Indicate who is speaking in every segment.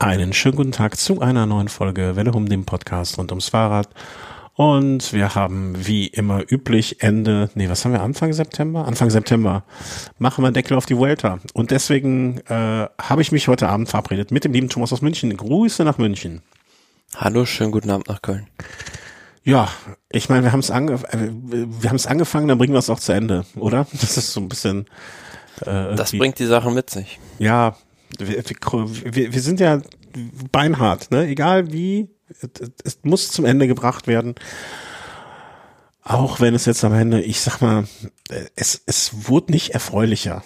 Speaker 1: Einen schönen guten Tag zu einer neuen Folge Welle um dem Podcast rund ums Fahrrad. Und wir haben wie immer üblich Ende, nee, was haben wir, Anfang September? Anfang September machen wir Deckel auf die Vuelta. Und deswegen äh, habe ich mich heute Abend verabredet mit dem lieben Thomas aus München. Grüße nach München.
Speaker 2: Hallo, schönen guten Abend nach Köln.
Speaker 1: Ja, ich meine, wir haben es ange äh, wir haben es angefangen, dann bringen wir es auch zu Ende, oder? Das ist so ein bisschen.
Speaker 2: Äh, das bringt die Sache mit sich.
Speaker 1: Ja, wir, wir, wir sind ja beinhart, ne? Egal wie, es muss zum Ende gebracht werden. Auch wenn es jetzt am Ende, ich sag mal, es, es wurde nicht erfreulicher.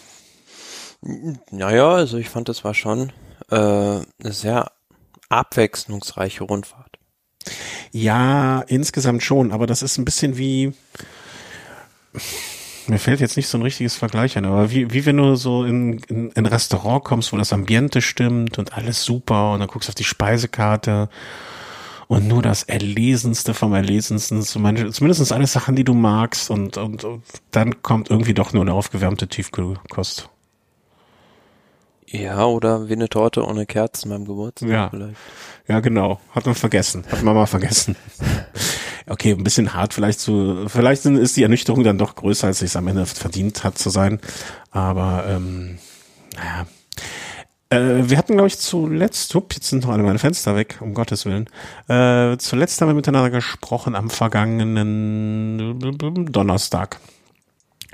Speaker 2: Naja, also ich fand, es war schon äh, eine sehr abwechslungsreiche Rundfahrt.
Speaker 1: Ja, insgesamt schon, aber das ist ein bisschen wie, mir fällt jetzt nicht so ein richtiges Vergleich an, aber wie, wie wenn du so in, in, in ein Restaurant kommst, wo das Ambiente stimmt und alles super und dann guckst du auf die Speisekarte und nur das Erlesenste vom Erlesensten, zumindest alles Sachen, die du magst und, und, und dann kommt irgendwie doch nur eine aufgewärmte Tiefkühlkost.
Speaker 2: Ja, oder wie eine Torte ohne Kerzen beim Geburtstag
Speaker 1: ja. vielleicht. Ja, genau. Hat man vergessen. Hat Mama vergessen. okay, ein bisschen hart vielleicht zu, vielleicht ist die Ernüchterung dann doch größer, als es am Ende verdient hat zu sein. Aber ähm, naja. Äh, wir hatten, glaube ich, zuletzt, up, jetzt sind noch alle meine Fenster weg, um Gottes Willen. Äh, zuletzt haben wir miteinander gesprochen am vergangenen Donnerstag.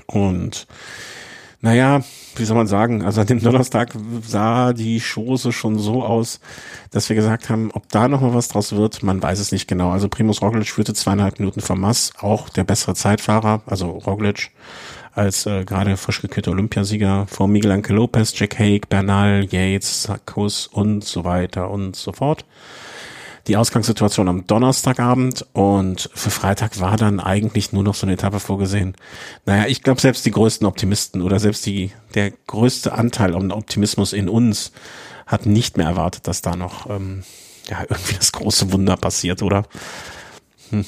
Speaker 1: Und naja, wie soll man sagen, also an dem Donnerstag sah die Chose schon so aus, dass wir gesagt haben, ob da noch mal was draus wird, man weiß es nicht genau. Also Primus Roglic führte zweieinhalb Minuten vom Mass, auch der bessere Zeitfahrer, also Roglic, als äh, gerade frisch gekürter Olympiasieger vor Miguel Anke Lopez, Jack Hague, Bernal, Yates, Sarkus und so weiter und so fort die Ausgangssituation am Donnerstagabend und für Freitag war dann eigentlich nur noch so eine Etappe vorgesehen. Naja, ich glaube, selbst die größten Optimisten oder selbst die, der größte Anteil an Optimismus in uns hat nicht mehr erwartet, dass da noch ähm, ja, irgendwie das große Wunder passiert, oder?
Speaker 2: Hm.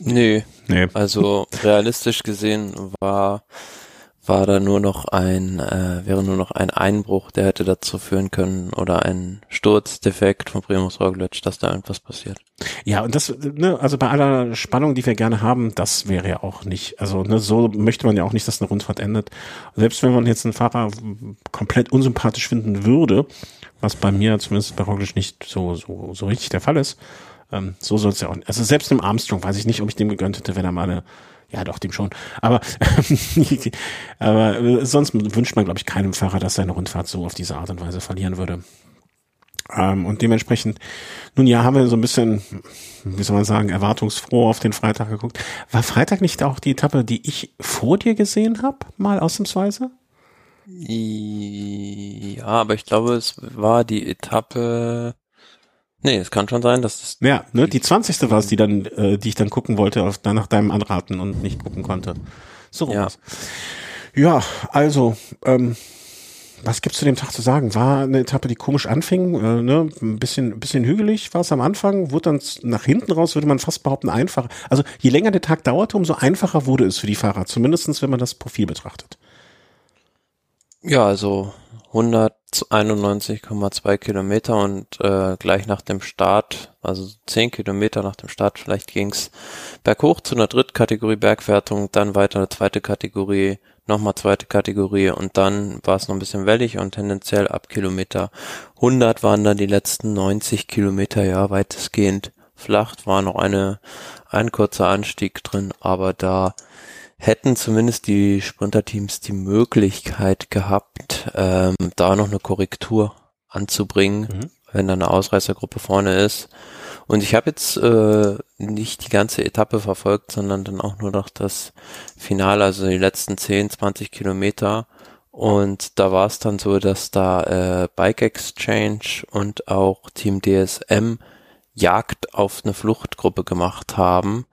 Speaker 2: Nee. nee. Also realistisch gesehen war war da nur noch ein, äh, wäre nur noch ein Einbruch, der hätte dazu führen können oder ein Sturzdefekt von Primus Roglic, dass da irgendwas passiert.
Speaker 1: Ja, und das, ne, also bei aller Spannung, die wir gerne haben, das wäre ja auch nicht, also ne, so möchte man ja auch nicht, dass eine Rundfahrt endet. Selbst wenn man jetzt einen Fahrer komplett unsympathisch finden würde, was bei mir zumindest bei Roglic nicht so, so, so richtig der Fall ist, ähm, so soll es ja auch nicht. Also selbst im Armstrong weiß ich nicht, ob ich dem gegönnt hätte, wenn er mal eine ja, doch, dem schon. Aber, aber sonst wünscht man, glaube ich, keinem Fahrer, dass seine Rundfahrt so auf diese Art und Weise verlieren würde. Ähm, und dementsprechend, nun ja, haben wir so ein bisschen, wie soll man sagen, erwartungsfroh auf den Freitag geguckt. War Freitag nicht auch die Etappe, die ich vor dir gesehen habe, mal ausnahmsweise?
Speaker 2: Ja, aber ich glaube, es war die Etappe Nee, es kann schon sein, dass es.
Speaker 1: Ja, ne, die 20. war es, die dann, äh, die ich dann gucken wollte, auf, nach deinem Anraten und nicht gucken konnte. So ja. Ja, also, ähm, was gibt's zu dem Tag zu sagen? War eine Etappe, die komisch anfing, äh, ne? ein bisschen, ein bisschen hügelig war es am Anfang, wurde dann nach hinten raus, würde man fast behaupten, einfacher. Also je länger der Tag dauerte, umso einfacher wurde es für die Fahrer, zumindestens wenn man das Profil betrachtet.
Speaker 2: Ja, also 191,2 Kilometer und äh, gleich nach dem Start, also 10 Kilometer nach dem Start, vielleicht ging's berghoch zu einer Drittkategorie Bergwertung, dann weiter eine zweite Kategorie, nochmal zweite Kategorie und dann war es noch ein bisschen wellig und tendenziell ab Kilometer 100 waren dann die letzten 90 Kilometer ja weitestgehend flach, war noch eine ein kurzer Anstieg drin, aber da hätten zumindest die Sprinterteams die Möglichkeit gehabt, ähm, da noch eine Korrektur anzubringen, mhm. wenn da eine Ausreißergruppe vorne ist. Und ich habe jetzt äh, nicht die ganze Etappe verfolgt, sondern dann auch nur noch das Finale, also die letzten 10, 20 Kilometer. Und da war es dann so, dass da äh, Bike Exchange und auch Team DSM Jagd auf eine Fluchtgruppe gemacht haben.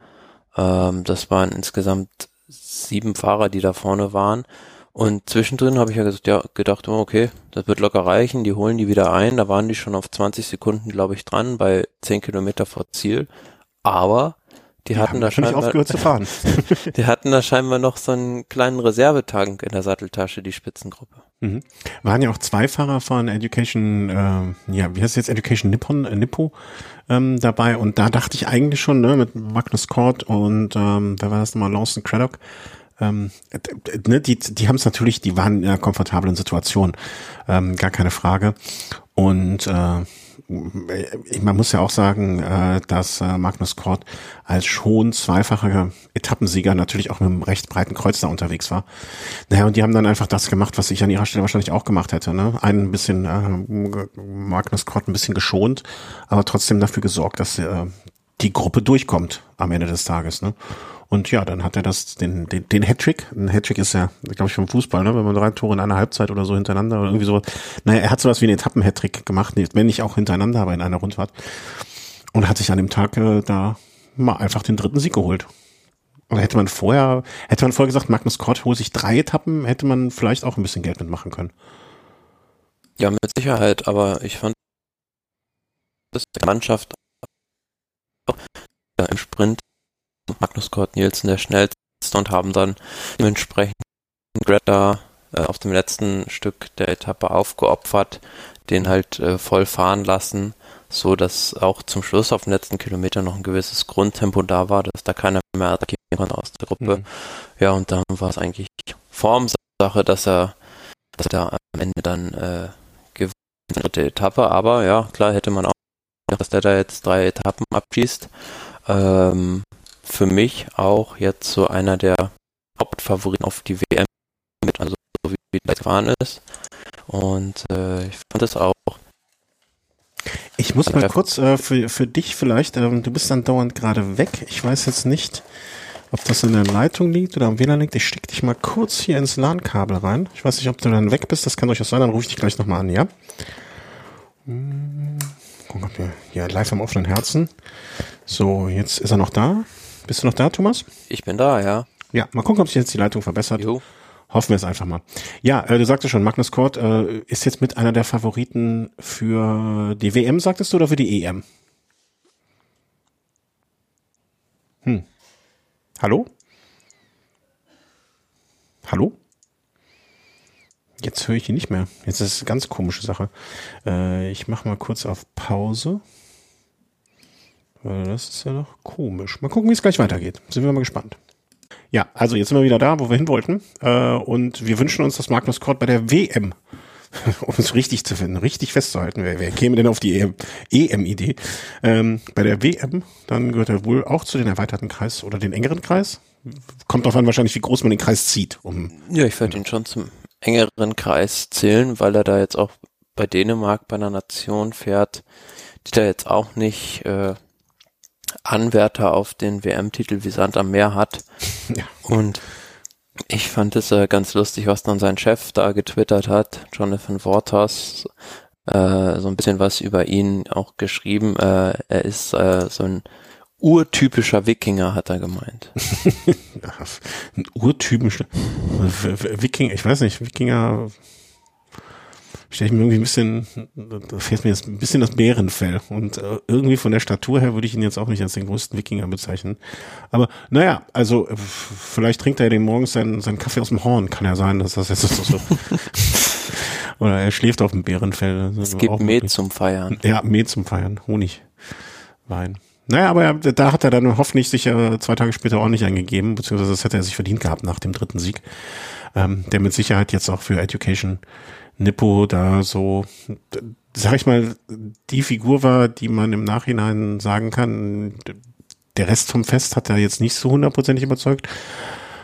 Speaker 2: Ähm, das waren insgesamt sieben Fahrer, die da vorne waren. Und zwischendrin habe ich ja gesagt, ja, gedacht, okay, das wird locker reichen, die holen die wieder ein. Da waren die schon auf 20 Sekunden, glaube ich, dran, bei 10 Kilometer vor Ziel. Aber Die, die hatten da scheinbar,
Speaker 1: aufgehört zu fahren.
Speaker 2: die hatten da scheinbar noch so einen kleinen Reservetank in der Satteltasche, die Spitzengruppe.
Speaker 1: Mhm. Waren ja auch zwei Fahrer von Education, äh, ja, wie heißt es jetzt, Education Nippon, äh, Nippo ähm, dabei und da dachte ich eigentlich schon, ne, mit Magnus Kort und ähm, wer war das nochmal, Lawson Craddock, ähm, ne, die, die haben es natürlich, die waren in einer komfortablen Situation, ähm, gar keine Frage. Und äh, man muss ja auch sagen, äh, dass äh, Magnus Kort als schon zweifacher Etappensieger natürlich auch mit einem recht breiten Kreuz da unterwegs war. Naja, und die haben dann einfach das gemacht, was ich an ihrer Stelle wahrscheinlich auch gemacht hätte. Ne? Einen bisschen, äh, Magnus Kort ein bisschen geschont, aber trotzdem dafür gesorgt, dass äh, die Gruppe durchkommt am Ende des Tages. Ne? Und ja, dann hat er das, den, den, den Hattrick. Ein Hattrick ist ja, glaube ich, vom Fußball, ne? wenn man drei Tore in einer Halbzeit oder so hintereinander oder irgendwie sowas. Naja, er hat sowas wie einen Etappen-Hattrick gemacht, wenn nicht auch hintereinander, aber in einer Rundfahrt. Und hat sich an dem Tag äh, da mal einfach den dritten Sieg geholt. Und hätte man vorher, hätte man vorher gesagt, Magnus Kort holt sich drei Etappen, hätte man vielleicht auch ein bisschen Geld mitmachen können.
Speaker 2: Ja, mit Sicherheit, aber ich fand, dass die Mannschaft im Sprint Magnus Kort Nielsen der schnellste und haben dann dementsprechend Greta äh, auf dem letzten Stück der Etappe aufgeopfert, den halt äh, voll fahren lassen, so dass auch zum Schluss auf den letzten Kilometer noch ein gewisses Grundtempo da war, dass da keiner mehr attackieren konnte aus der Gruppe. Mhm. Ja, und dann war es eigentlich Formsache, dass er, dass er am Ende dann äh, gewinnt, dritte Etappe, aber ja, klar hätte man auch, dass der da jetzt drei Etappen abschießt. Ähm, für mich auch jetzt so einer der Hauptfavoriten auf die WM mit, also so wie der gefahren ist. Und äh, ich fand es auch.
Speaker 1: Ich muss mal kurz äh, für, für dich vielleicht, ähm, du bist dann dauernd gerade weg. Ich weiß jetzt nicht, ob das in der Leitung liegt oder am WLAN liegt. Ich stecke dich mal kurz hier ins LAN-Kabel rein. Ich weiß nicht, ob du dann weg bist. Das kann durchaus sein. Dann rufe ich dich gleich nochmal an, ja? Hm, gucken, ob wir hier live am offenen Herzen. So, jetzt ist er noch da. Bist du noch da, Thomas?
Speaker 2: Ich bin da, ja.
Speaker 1: Ja, mal gucken, ob sich jetzt die Leitung verbessert. Jo. Hoffen wir es einfach mal. Ja, äh, du sagtest schon, Magnus Kort äh, ist jetzt mit einer der Favoriten für die WM, sagtest du, oder für die EM? Hm. Hallo? Hallo? Jetzt höre ich ihn nicht mehr. Jetzt ist es eine ganz komische Sache. Äh, ich mache mal kurz auf Pause. Das ist ja noch komisch. Mal gucken, wie es gleich weitergeht. Sind wir mal gespannt. Ja, also jetzt sind wir wieder da, wo wir hin wollten. Äh, und wir wünschen uns, dass Magnus Kort bei der WM, um es richtig zu finden, richtig festzuhalten, wer, wer käme denn auf die EM-Idee? Ähm, bei der WM, dann gehört er wohl auch zu den erweiterten Kreis oder den engeren Kreis. Kommt darauf an wahrscheinlich, wie groß man den Kreis zieht. Um,
Speaker 2: ja, ich würde ihn schon zum engeren Kreis zählen, weil er da jetzt auch bei Dänemark bei einer Nation fährt, die da jetzt auch nicht äh, Anwärter auf den WM-Titel wie Sand am Meer hat. Ja. Und ich fand es äh, ganz lustig, was dann sein Chef da getwittert hat, Jonathan Waters, äh, so ein bisschen was über ihn auch geschrieben. Äh, er ist äh, so ein urtypischer Wikinger, hat er gemeint.
Speaker 1: ein urtypischer Wikinger, ich weiß nicht, Wikinger stelle ich mir irgendwie ein bisschen, da fehlt mir jetzt ein bisschen das Bärenfell. Und äh, irgendwie von der Statur her würde ich ihn jetzt auch nicht als den größten Wikinger bezeichnen. Aber naja, also vielleicht trinkt er den morgens seinen, seinen Kaffee aus dem Horn, kann ja sein, dass das jetzt so. Oder er schläft auf dem Bärenfell.
Speaker 2: Es gibt Met zum Feiern.
Speaker 1: Ja, Met zum Feiern. Honig. Wein. Naja, aber da hat er dann hoffentlich sich äh, zwei Tage später auch nicht eingegeben, beziehungsweise das hätte er sich verdient gehabt nach dem dritten Sieg, ähm, der mit Sicherheit jetzt auch für Education Nippo da so, sag ich mal, die Figur war, die man im Nachhinein sagen kann, der Rest vom Fest hat er jetzt nicht so hundertprozentig überzeugt,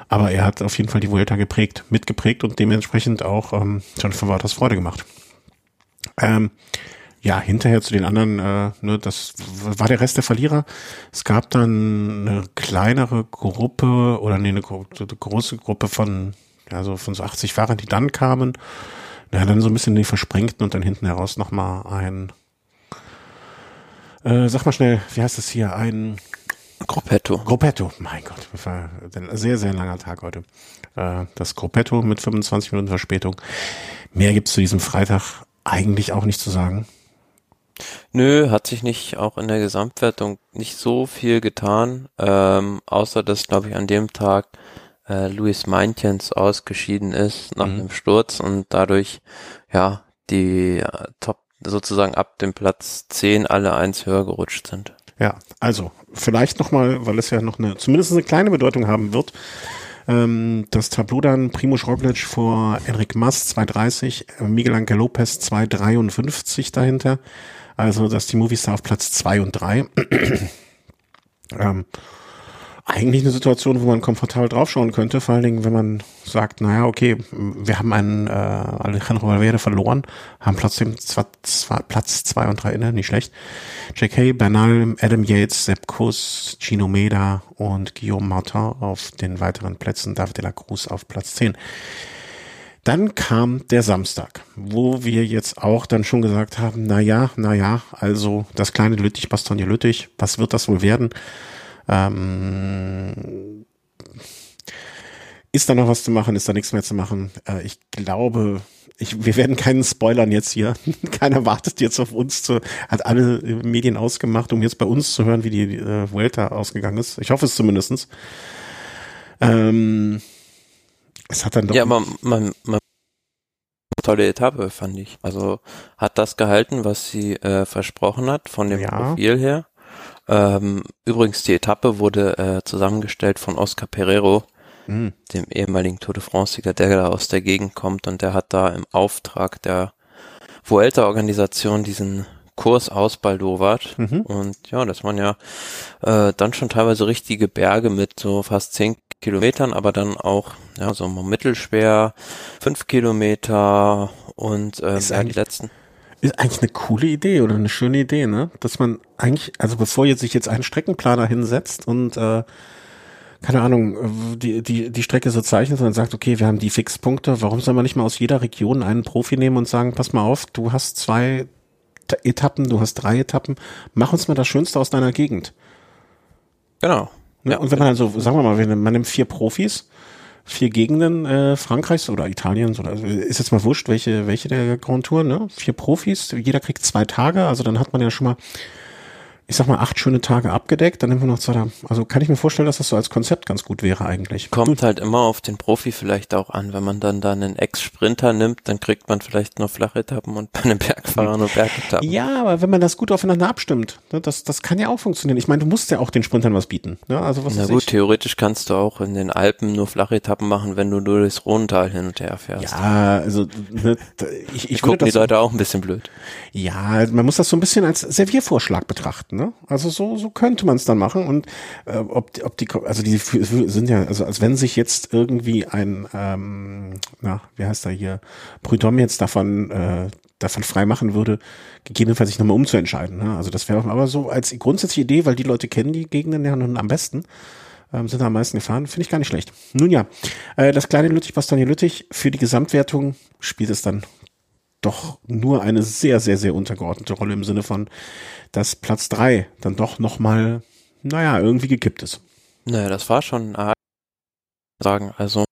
Speaker 1: aber er hat auf jeden Fall die Vuelta geprägt, mitgeprägt und dementsprechend auch ähm, Jonathan Waters Freude gemacht. Ähm, ja, hinterher zu den anderen, äh, ne, das war der Rest der Verlierer. Es gab dann eine kleinere Gruppe oder nee, eine, eine große Gruppe von, ja, so von so 80 Fahrern, die dann kamen ja, dann so ein bisschen die versprengten und dann hinten heraus nochmal ein, äh, sag mal schnell, wie heißt das hier, ein
Speaker 2: Gruppetto.
Speaker 1: Gruppetto, mein Gott, das war ein sehr, sehr langer Tag heute. Äh, das Gruppetto mit 25 Minuten Verspätung. Mehr gibt's zu diesem Freitag eigentlich auch nicht zu sagen.
Speaker 2: Nö, hat sich nicht auch in der Gesamtwertung nicht so viel getan, ähm, außer dass, glaube ich, an dem Tag äh, Luis Meintjens ausgeschieden ist nach mhm. dem Sturz und dadurch ja die äh, Top sozusagen ab dem Platz 10 alle eins höher gerutscht sind.
Speaker 1: Ja, also vielleicht nochmal, weil es ja noch eine, zumindest eine kleine Bedeutung haben wird, ähm, das Tableau dann Primo Roglic vor Enric Mas 230, Miguel Angel Lopez 253 dahinter. Also dass die Movistar auf Platz 2 und 3. ähm, eigentlich eine Situation, wo man komfortabel draufschauen könnte, vor allen Dingen, wenn man sagt, naja, okay, wir haben einen äh, Alejandro Valverde verloren, haben trotzdem zwar, zwar Platz zwei und drei inne, nicht schlecht. J.K., Bernal, Adam Yates, Sepp Kuss, Gino Meda und Guillaume Martin auf den weiteren Plätzen, David de la Cruz auf Platz zehn. Dann kam der Samstag, wo wir jetzt auch dann schon gesagt haben, na ja, na ja, also das kleine Lüttich, Bastogne Lüttich, was wird das wohl werden? Ähm, ist da noch was zu machen? Ist da nichts mehr zu machen? Äh, ich glaube, ich, wir werden keinen Spoilern jetzt hier. Keiner wartet jetzt auf uns zu, hat alle Medien ausgemacht, um jetzt bei uns zu hören, wie die äh, Vuelta ausgegangen ist. Ich hoffe es zumindestens. Ähm, es hat dann doch.
Speaker 2: Ja, aber man, man tolle Etappe, fand ich. Also hat das gehalten, was sie äh, versprochen hat, von dem ja. Profil her. Ähm, übrigens, die Etappe wurde äh, zusammengestellt von Oscar Pereiro, mhm. dem ehemaligen Tour de France-Sieger, der da aus der Gegend kommt und der hat da im Auftrag der Vuelta-Organisation diesen Kurs ausbaldowert. Mhm. Und ja, das waren ja äh, dann schon teilweise richtige Berge mit so fast zehn Kilometern, aber dann auch ja so mittelschwer, fünf Kilometer und äh, ja, die letzten.
Speaker 1: Ist eigentlich eine coole Idee oder eine schöne Idee, ne? Dass man eigentlich, also bevor jetzt sich jetzt ein Streckenplaner hinsetzt und äh, keine Ahnung, die, die, die Strecke so zeichnet und sagt, okay, wir haben die Fixpunkte, warum soll man nicht mal aus jeder Region einen Profi nehmen und sagen, pass mal auf, du hast zwei Etappen, du hast drei Etappen, mach uns mal das Schönste aus deiner Gegend.
Speaker 2: Genau.
Speaker 1: Ne? Ja. Und wenn man also, sagen wir mal, man nimmt vier Profis, vier Gegenden äh, Frankreichs oder Italiens oder also ist jetzt mal wurscht, welche, welche der Grand Tour, ne? Vier Profis, jeder kriegt zwei Tage, also dann hat man ja schon mal ich sag mal, acht schöne Tage abgedeckt, dann nehmen wir noch zwei. Also kann ich mir vorstellen, dass das so als Konzept ganz gut wäre eigentlich.
Speaker 2: Kommt gut. halt immer auf den Profi vielleicht auch an. Wenn man dann da einen Ex-Sprinter nimmt, dann kriegt man vielleicht nur Flachetappen und bei einem Bergfahrer nur Bergetappen.
Speaker 1: Ja, aber wenn man das gut aufeinander abstimmt, ne, das, das kann ja auch funktionieren. Ich meine, du musst ja auch den Sprintern was bieten. Ne? Also was
Speaker 2: Na gut, ich? theoretisch kannst du auch in den Alpen nur Flachetappen machen, wenn du nur das Rhontal hin und her fährst.
Speaker 1: Ja, also ne,
Speaker 2: ich, ich gucken die Leute auch ein bisschen blöd.
Speaker 1: Ja, man muss das so ein bisschen als Serviervorschlag betrachten. Ne? Also so, so könnte man es dann machen. Und äh, ob, ob die, also die sind ja, also als wenn sich jetzt irgendwie ein, ähm, na, wie heißt er hier, Prudhomme jetzt davon, äh, davon frei machen würde, gegebenenfalls sich nochmal umzuentscheiden. Ne? Also das wäre aber so als grundsätzliche Idee, weil die Leute kennen die Gegenden ja nun am besten ähm, sind da am meisten gefahren. Finde ich gar nicht schlecht. Nun ja, äh, das kleine Lüttich-Bastogne-Lüttich für die Gesamtwertung spielt es dann doch nur eine sehr, sehr, sehr untergeordnete Rolle im Sinne von, dass Platz drei dann doch nochmal, naja, irgendwie gekippt ist.
Speaker 2: Naja, das war schon sagen, also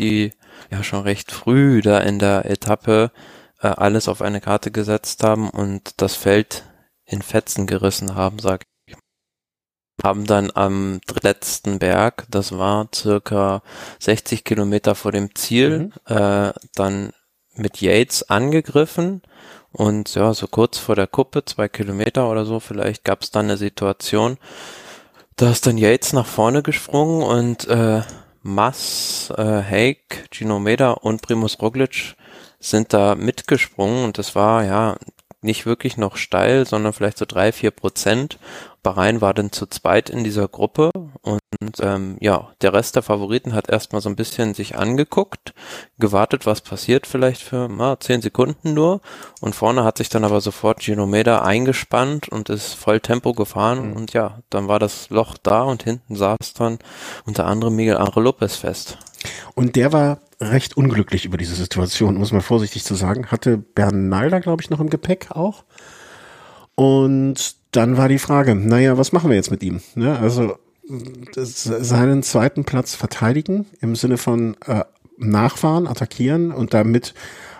Speaker 2: die ja schon recht früh da in der Etappe äh, alles auf eine Karte gesetzt haben und das Feld in Fetzen gerissen haben, sag ich. Haben dann am letzten Berg, das war circa 60 Kilometer vor dem Ziel, mhm. äh, dann mit Yates angegriffen und ja, so kurz vor der Kuppe, zwei Kilometer oder so, vielleicht gab es dann eine Situation, da ist dann Yates nach vorne gesprungen und äh, Mass, äh, Hake, Gino Meda und Primus Roglic sind da mitgesprungen und das war ja nicht wirklich noch steil, sondern vielleicht so drei, vier Prozent. Bahrain war dann zu zweit in dieser Gruppe und ähm, ja, der Rest der Favoriten hat erstmal so ein bisschen sich angeguckt, gewartet, was passiert vielleicht für na, zehn Sekunden nur und vorne hat sich dann aber sofort Ginomeda eingespannt und ist voll Tempo gefahren mhm. und ja, dann war das Loch da und hinten saß dann unter anderem Miguel Angel Lopez fest.
Speaker 1: Und der war recht unglücklich über diese Situation, muss man vorsichtig zu sagen. Hatte Bernalda, glaube ich, noch im Gepäck auch. Und dann war die Frage, naja, was machen wir jetzt mit ihm? Ja, also seinen zweiten Platz verteidigen im Sinne von äh, nachfahren, attackieren und damit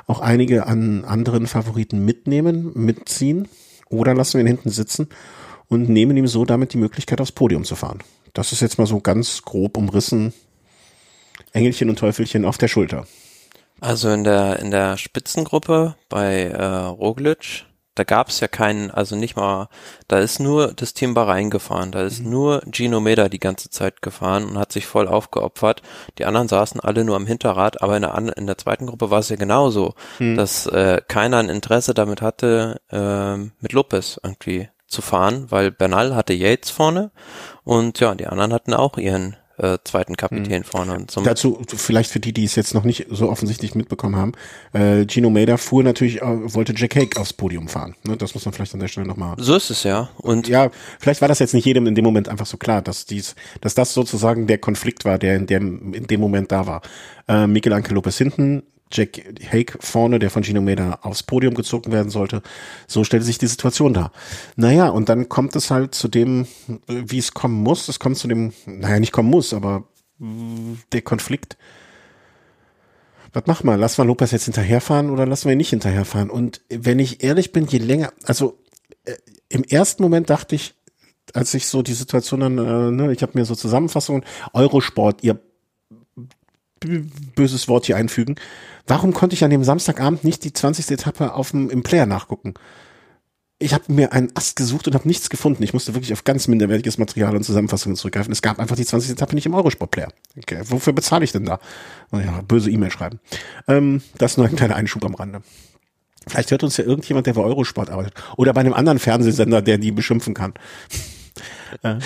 Speaker 1: auch einige an anderen Favoriten mitnehmen, mitziehen oder lassen wir ihn hinten sitzen und nehmen ihm so damit die Möglichkeit aufs Podium zu fahren. Das ist jetzt mal so ganz grob umrissen. Engelchen und Teufelchen auf der Schulter.
Speaker 2: Also in der in der Spitzengruppe bei äh, Roglic da gab es ja keinen, also nicht mal, da ist nur das Team Bahrain gefahren, da ist mhm. nur Gino Meda die ganze Zeit gefahren und hat sich voll aufgeopfert. Die anderen saßen alle nur am Hinterrad, aber in der, in der zweiten Gruppe war es ja genauso, mhm. dass äh, keiner ein Interesse damit hatte, äh, mit Lopez irgendwie zu fahren, weil Bernal hatte Yates vorne und ja, die anderen hatten auch ihren äh, zweiten Kapitän mhm. vorne. Und
Speaker 1: zum Dazu vielleicht für die, die es jetzt noch nicht so offensichtlich mitbekommen haben, äh, Gino Mader fuhr natürlich, äh, wollte Jack Hake aufs Podium fahren. Ne? Das muss man vielleicht an der Stelle nochmal.
Speaker 2: So ist es ja.
Speaker 1: Und ja, vielleicht war das jetzt nicht jedem in dem Moment einfach so klar, dass dies, dass das sozusagen der Konflikt war, der in dem, in dem Moment da war. Äh, Miguel Lopez hinten, Jack Hake vorne, der von Gino Meda aufs Podium gezogen werden sollte. So stellte sich die Situation dar. Naja, und dann kommt es halt zu dem, wie es kommen muss. Es kommt zu dem, naja, nicht kommen muss, aber der Konflikt. Was machen wir? Lassen wir Lopez jetzt hinterherfahren oder lassen wir ihn nicht hinterherfahren? Und wenn ich ehrlich bin, je länger, also äh, im ersten Moment dachte ich, als ich so die Situation dann, äh, ne, ich habe mir so Zusammenfassungen, Eurosport, ihr böses Wort hier einfügen. Warum konnte ich an dem Samstagabend nicht die 20. Etappe auf dem, im Player nachgucken? Ich habe mir einen Ast gesucht und habe nichts gefunden. Ich musste wirklich auf ganz minderwertiges Material und Zusammenfassungen zurückgreifen. Es gab einfach die 20. Etappe nicht im Eurosport-Player. Okay, wofür bezahle ich denn da? Naja, böse E-Mail schreiben. Ähm, das ist nur ein kleiner Einschub am Rande. Vielleicht hört uns ja irgendjemand, der bei Eurosport arbeitet. Oder bei einem anderen Fernsehsender, der die beschimpfen kann. äh,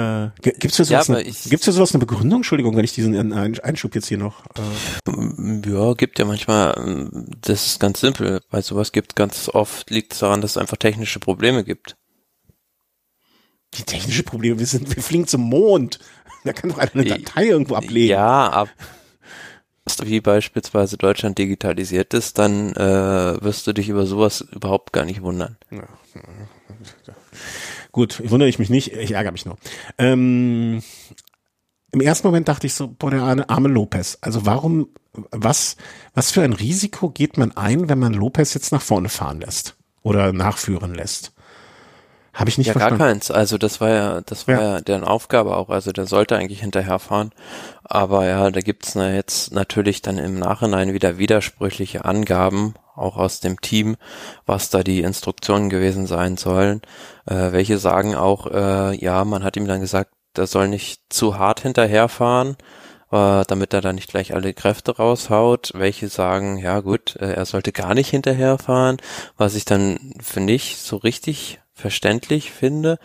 Speaker 1: äh, gibt's für sowas, ja, eine, gibt's für sowas eine Begründung? Entschuldigung, wenn ich diesen Einschub jetzt hier noch.
Speaker 2: Äh ja, gibt ja manchmal. Das ist ganz simpel. Bei sowas gibt ganz oft liegt es daran, dass es einfach technische Probleme gibt.
Speaker 1: Die technische Probleme, wir sind, wir fliegen zum Mond. Da kann doch einer eine Datei irgendwo ablegen.
Speaker 2: Ja, ab wie beispielsweise Deutschland digitalisiert ist, dann äh, wirst du dich über sowas überhaupt gar nicht wundern. Ja.
Speaker 1: Gut, wundere ich mich nicht, ich ärgere mich nur. Ähm, Im ersten Moment dachte ich so, boah, der arme Lopez. Also warum, was, was für ein Risiko geht man ein, wenn man Lopez jetzt nach vorne fahren lässt oder nachführen lässt? Habe ich nicht
Speaker 2: ja,
Speaker 1: verstanden.
Speaker 2: gar keins. Also das war ja, das war ja. ja deren Aufgabe auch. Also der sollte eigentlich hinterherfahren. Aber ja, da gibt's na jetzt natürlich dann im Nachhinein wieder widersprüchliche Angaben, auch aus dem Team, was da die Instruktionen gewesen sein sollen. Äh, welche sagen auch, äh, ja, man hat ihm dann gesagt, der soll nicht zu hart hinterherfahren, äh, damit er dann nicht gleich alle Kräfte raushaut. Welche sagen, ja gut, äh, er sollte gar nicht hinterherfahren, was ich dann für nicht so richtig verständlich finde.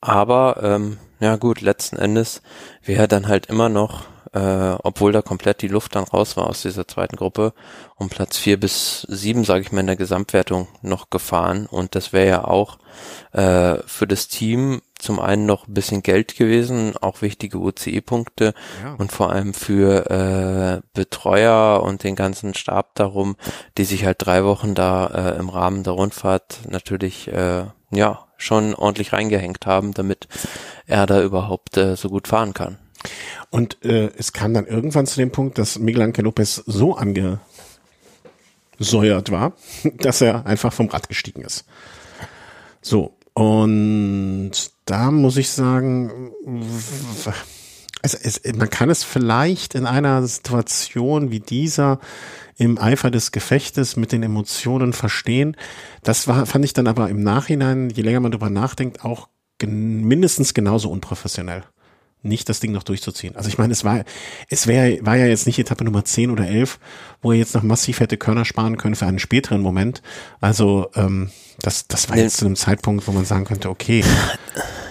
Speaker 2: Aber ähm, ja gut, letzten Endes wäre dann halt immer noch, äh, obwohl da komplett die Luft dann raus war aus dieser zweiten Gruppe, um Platz vier bis sieben, sage ich mal, in der Gesamtwertung noch gefahren. Und das wäre ja auch äh, für das Team zum einen noch ein bisschen Geld gewesen, auch wichtige UCI-Punkte ja. und vor allem für äh, Betreuer und den ganzen Stab darum, die sich halt drei Wochen da äh, im Rahmen der Rundfahrt natürlich äh, ja schon ordentlich reingehängt haben, damit er da überhaupt äh, so gut fahren kann.
Speaker 1: Und äh, es kam dann irgendwann zu dem Punkt, dass Miguel Angel Lopez so angesäuert war, dass er einfach vom Rad gestiegen ist. So, und da muss ich sagen, es, es, man kann es vielleicht in einer Situation wie dieser im Eifer des Gefechtes mit den Emotionen verstehen. Das war, fand ich dann aber im Nachhinein, je länger man darüber nachdenkt, auch gen mindestens genauso unprofessionell nicht das Ding noch durchzuziehen. Also ich meine, es war, es wäre, war ja jetzt nicht Etappe Nummer 10 oder 11, wo er jetzt noch massiv hätte Körner sparen können für einen späteren Moment. Also ähm, das, das war jetzt zu einem Zeitpunkt, wo man sagen könnte, okay.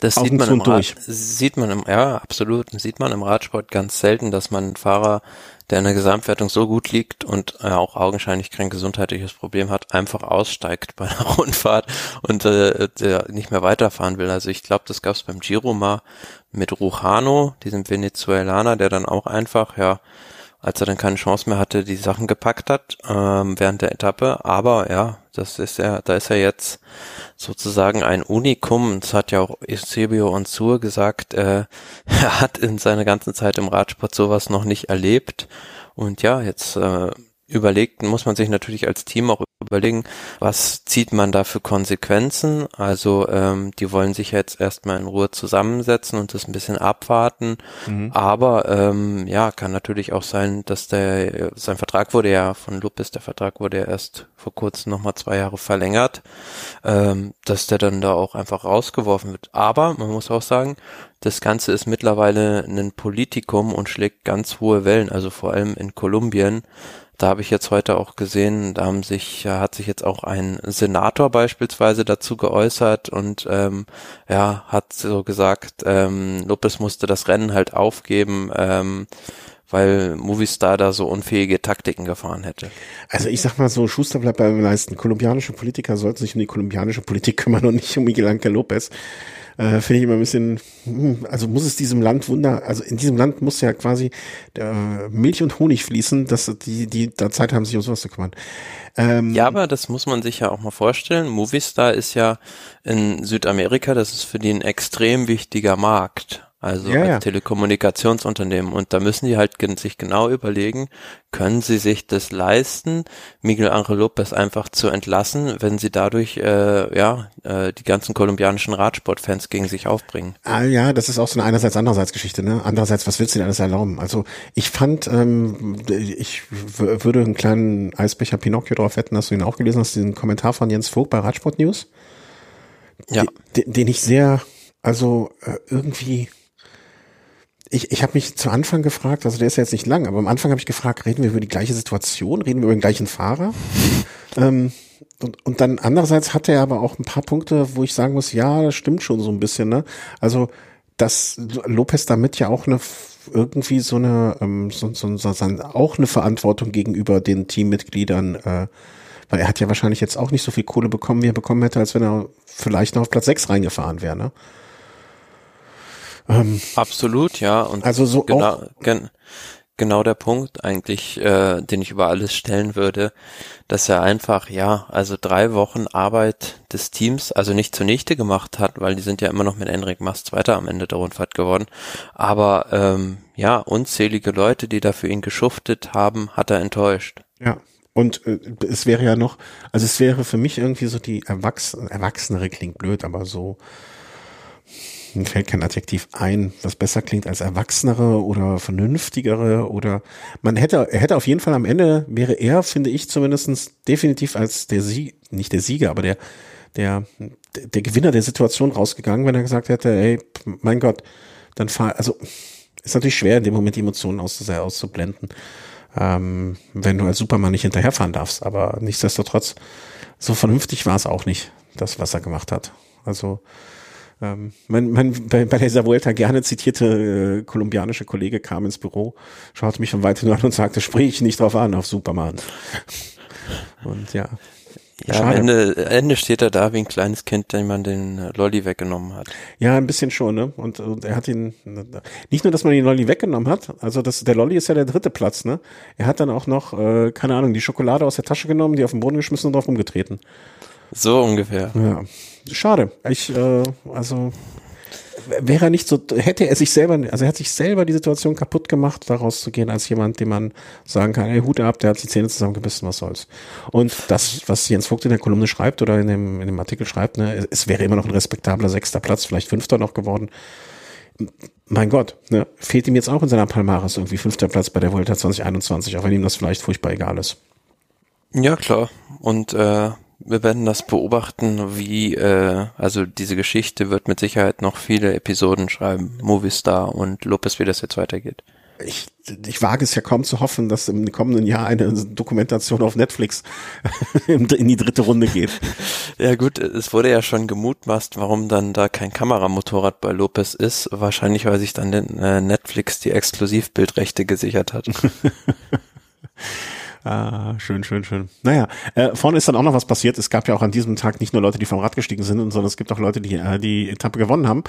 Speaker 2: Das sieht man, im Rad, sieht man im, ja, absolut, sieht man im Radsport ganz selten, dass man einen Fahrer der in der Gesamtwertung so gut liegt und äh, auch augenscheinlich kein gesundheitliches Problem hat, einfach aussteigt bei einer Rundfahrt und äh, der nicht mehr weiterfahren will. Also ich glaube, das gab es beim Giro mal mit Rujano, diesem Venezuelaner, der dann auch einfach, ja, als er dann keine Chance mehr hatte, die Sachen gepackt hat ähm, während der Etappe. Aber ja, das ist ja, da ist er jetzt sozusagen ein Unikum. Das hat ja auch Eusebio Onsur gesagt. Äh, er hat in seiner ganzen Zeit im Radsport sowas noch nicht erlebt. Und ja, jetzt äh, überlegt, muss man sich natürlich als Team auch überlegen, was zieht man da für Konsequenzen. Also ähm, die wollen sich jetzt erstmal in Ruhe zusammensetzen und das ein bisschen abwarten. Mhm. Aber ähm, ja, kann natürlich auch sein, dass der sein Vertrag wurde ja von Lupis, der Vertrag wurde ja erst vor kurzem nochmal zwei Jahre verlängert, ähm, dass der dann da auch einfach rausgeworfen wird. Aber man muss auch sagen, das Ganze ist mittlerweile ein Politikum und schlägt ganz hohe Wellen, also vor allem in Kolumbien. Da habe ich jetzt heute auch gesehen, da haben sich, hat sich jetzt auch ein Senator beispielsweise dazu geäußert und ähm, ja, hat so gesagt, ähm, Lopez musste das Rennen halt aufgeben, ähm, weil Movistar da so unfähige Taktiken gefahren hätte.
Speaker 1: Also ich sag mal so, Schuster bleibt beim Leisten. Kolumbianische Politiker sollten sich um die kolumbianische Politik kümmern und nicht um Miguel Angel Lopez äh, finde ich immer ein bisschen, hm, also muss es diesem Land Wunder, also in diesem Land muss ja quasi äh, Milch und Honig fließen, dass die, die da Zeit haben, sich um sowas zu kümmern.
Speaker 2: Ähm, ja, aber das muss man sich ja auch mal vorstellen. Movistar ist ja in Südamerika, das ist für die ein extrem wichtiger Markt also ja, als ja. Telekommunikationsunternehmen. Und da müssen die halt sich genau überlegen, können sie sich das leisten, Miguel Angel Lopez einfach zu entlassen, wenn sie dadurch äh, ja äh, die ganzen kolumbianischen Radsportfans gegen sich aufbringen.
Speaker 1: Ah ja, das ist auch so eine einerseits andererseits Geschichte, ne? Andererseits, was willst du denn alles erlauben? Also ich fand, ähm, ich würde einen kleinen Eisbecher Pinocchio drauf wetten, dass du ihn auch gelesen hast, den Kommentar von Jens Vogt bei Radsport News. Ja. Den, den ich sehr, also äh, irgendwie ich, ich habe mich zu Anfang gefragt, also der ist ja jetzt nicht lang, aber am Anfang habe ich gefragt, reden wir über die gleiche Situation, reden wir über den gleichen Fahrer? ähm, und, und dann andererseits hat er aber auch ein paar Punkte, wo ich sagen muss, ja, das stimmt schon so ein bisschen, ne? Also, dass Lopez damit ja auch eine irgendwie so eine, ähm, so, so, so, so auch eine Verantwortung gegenüber den Teammitgliedern, äh, weil er hat ja wahrscheinlich jetzt auch nicht so viel Kohle bekommen, wie er bekommen hätte, als wenn er vielleicht noch auf Platz 6 reingefahren wäre, ne?
Speaker 2: Ähm, Absolut, ja. Und
Speaker 1: also so
Speaker 2: genau, gen, genau der Punkt eigentlich, äh, den ich über alles stellen würde, dass er einfach, ja, also drei Wochen Arbeit des Teams, also nicht zunichte gemacht hat, weil die sind ja immer noch mit Enric Mas Zweiter am Ende der Rundfahrt geworden. Aber ähm, ja, unzählige Leute, die da für ihn geschuftet haben, hat er enttäuscht.
Speaker 1: Ja, und äh, es wäre ja noch, also es wäre für mich irgendwie so die Erwachs Erwachsenere klingt blöd, aber so mir fällt kein Adjektiv ein, was besser klingt als erwachsenere oder vernünftigere oder man hätte, er hätte auf jeden Fall am Ende, wäre er, finde ich zumindestens definitiv als der Sieg, nicht der Sieger, aber der, der, der Gewinner der Situation rausgegangen, wenn er gesagt hätte, ey, mein Gott, dann fahr, also, ist natürlich schwer, in dem Moment die Emotionen aus, auszublenden, ähm, wenn du als Superman nicht hinterherfahren darfst, aber nichtsdestotrotz, so vernünftig war es auch nicht, das, was er gemacht hat. Also, ähm, mein, mein, bei, bei dieser Vuelta gerne zitierte äh, kolumbianische Kollege kam ins Büro, schaute mich von weitem an und sagte, sprich ich nicht drauf an, auf Superman. Und ja.
Speaker 2: Ja, am Ende, Ende steht er da wie ein kleines Kind, dem man den äh, Lolli weggenommen hat.
Speaker 1: Ja, ein bisschen schon, ne? Und, und er hat ihn, nicht nur, dass man den Lolli weggenommen hat, also das, der Lolli ist ja der dritte Platz, ne? Er hat dann auch noch, äh, keine Ahnung, die Schokolade aus der Tasche genommen, die auf den Boden geschmissen und drauf umgetreten.
Speaker 2: So ungefähr.
Speaker 1: Ja. Schade. Ich, äh, also wäre er nicht so, hätte er sich selber, also er hat sich selber die Situation kaputt gemacht, daraus zu gehen, als jemand, dem man sagen kann, ey, Hut ab, der hat die Zähne zusammengebissen, was soll's. Und das, was Jens Vogt in der Kolumne schreibt oder in dem, in dem Artikel schreibt, ne, es wäre immer noch ein respektabler sechster Platz, vielleicht fünfter noch geworden. Mein Gott, ne, fehlt ihm jetzt auch in seiner Palmares irgendwie fünfter Platz bei der Volta 2021, auch wenn ihm das vielleicht furchtbar egal ist.
Speaker 2: Ja, klar. Und äh, wir werden das beobachten, wie, äh, also diese Geschichte wird mit Sicherheit noch viele Episoden schreiben, Movistar und Lopez, wie das jetzt weitergeht.
Speaker 1: Ich, ich wage es ja kaum zu hoffen, dass im kommenden Jahr eine Dokumentation auf Netflix in die dritte Runde geht.
Speaker 2: Ja gut, es wurde ja schon gemutmaßt, warum dann da kein Kameramotorrad bei Lopez ist. Wahrscheinlich, weil sich dann äh, Netflix die Exklusivbildrechte gesichert hat.
Speaker 1: Ah, schön, schön, schön. Naja, äh, vorne ist dann auch noch was passiert. Es gab ja auch an diesem Tag nicht nur Leute, die vom Rad gestiegen sind, sondern es gibt auch Leute, die äh, die Etappe gewonnen haben.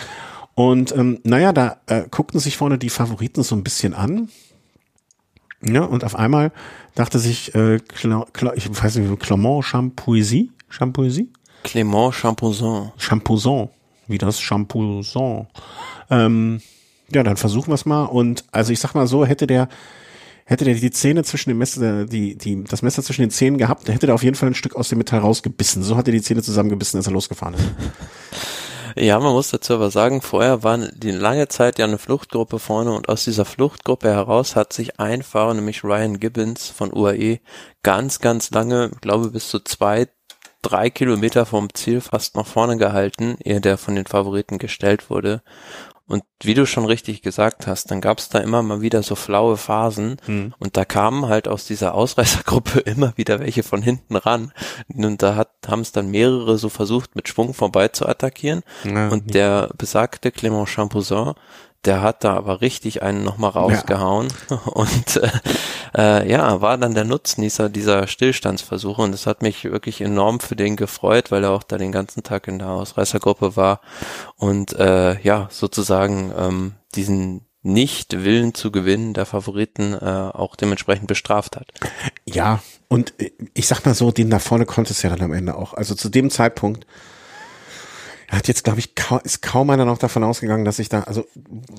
Speaker 1: Und ähm, naja, da äh, guckten sich vorne die Favoriten so ein bisschen an. Ja, und auf einmal dachte sich, äh, Cla Cla ich weiß nicht, Clement Champouisy? Champouisy?
Speaker 2: Clément Champouzon.
Speaker 1: Champouzon, wie das Champouzon. Ähm, ja, dann versuchen wir es mal. Und also ich sag mal so, hätte der hätte der die Zähne zwischen dem Messer, die, die, das Messer zwischen den Zähnen gehabt, hätte der auf jeden Fall ein Stück aus dem Metall rausgebissen. So hat er die Zähne zusammengebissen, als er losgefahren ist.
Speaker 2: Ja, man muss dazu aber sagen, vorher waren die lange Zeit ja eine Fluchtgruppe vorne und aus dieser Fluchtgruppe heraus hat sich ein Fahrer, nämlich Ryan Gibbons von UAE, ganz, ganz lange, glaube bis zu zwei, drei Kilometer vom Ziel fast nach vorne gehalten, ehe der von den Favoriten gestellt wurde. Und wie du schon richtig gesagt hast, dann gab es da immer mal wieder so flaue Phasen mhm. und da kamen halt aus dieser Ausreißergruppe immer wieder welche von hinten ran. Und da hat haben es dann mehrere so versucht, mit Schwung vorbei zu attackieren. Ja, und der besagte Clément Champoussin, der hat da aber richtig einen nochmal rausgehauen ja. und äh, äh, ja, war dann der Nutznießer dieser Stillstandsversuche und das hat mich wirklich enorm für den gefreut, weil er auch da den ganzen Tag in der Ausreißergruppe war und äh, ja, sozusagen ähm, diesen nicht Willen zu gewinnen der Favoriten äh, auch dementsprechend bestraft hat.
Speaker 1: Ja, und ich sag mal so, den da vorne konnte es ja dann am Ende auch. Also zu dem Zeitpunkt hat jetzt, glaube ich, kaum, ist kaum einer noch davon ausgegangen, dass ich da, also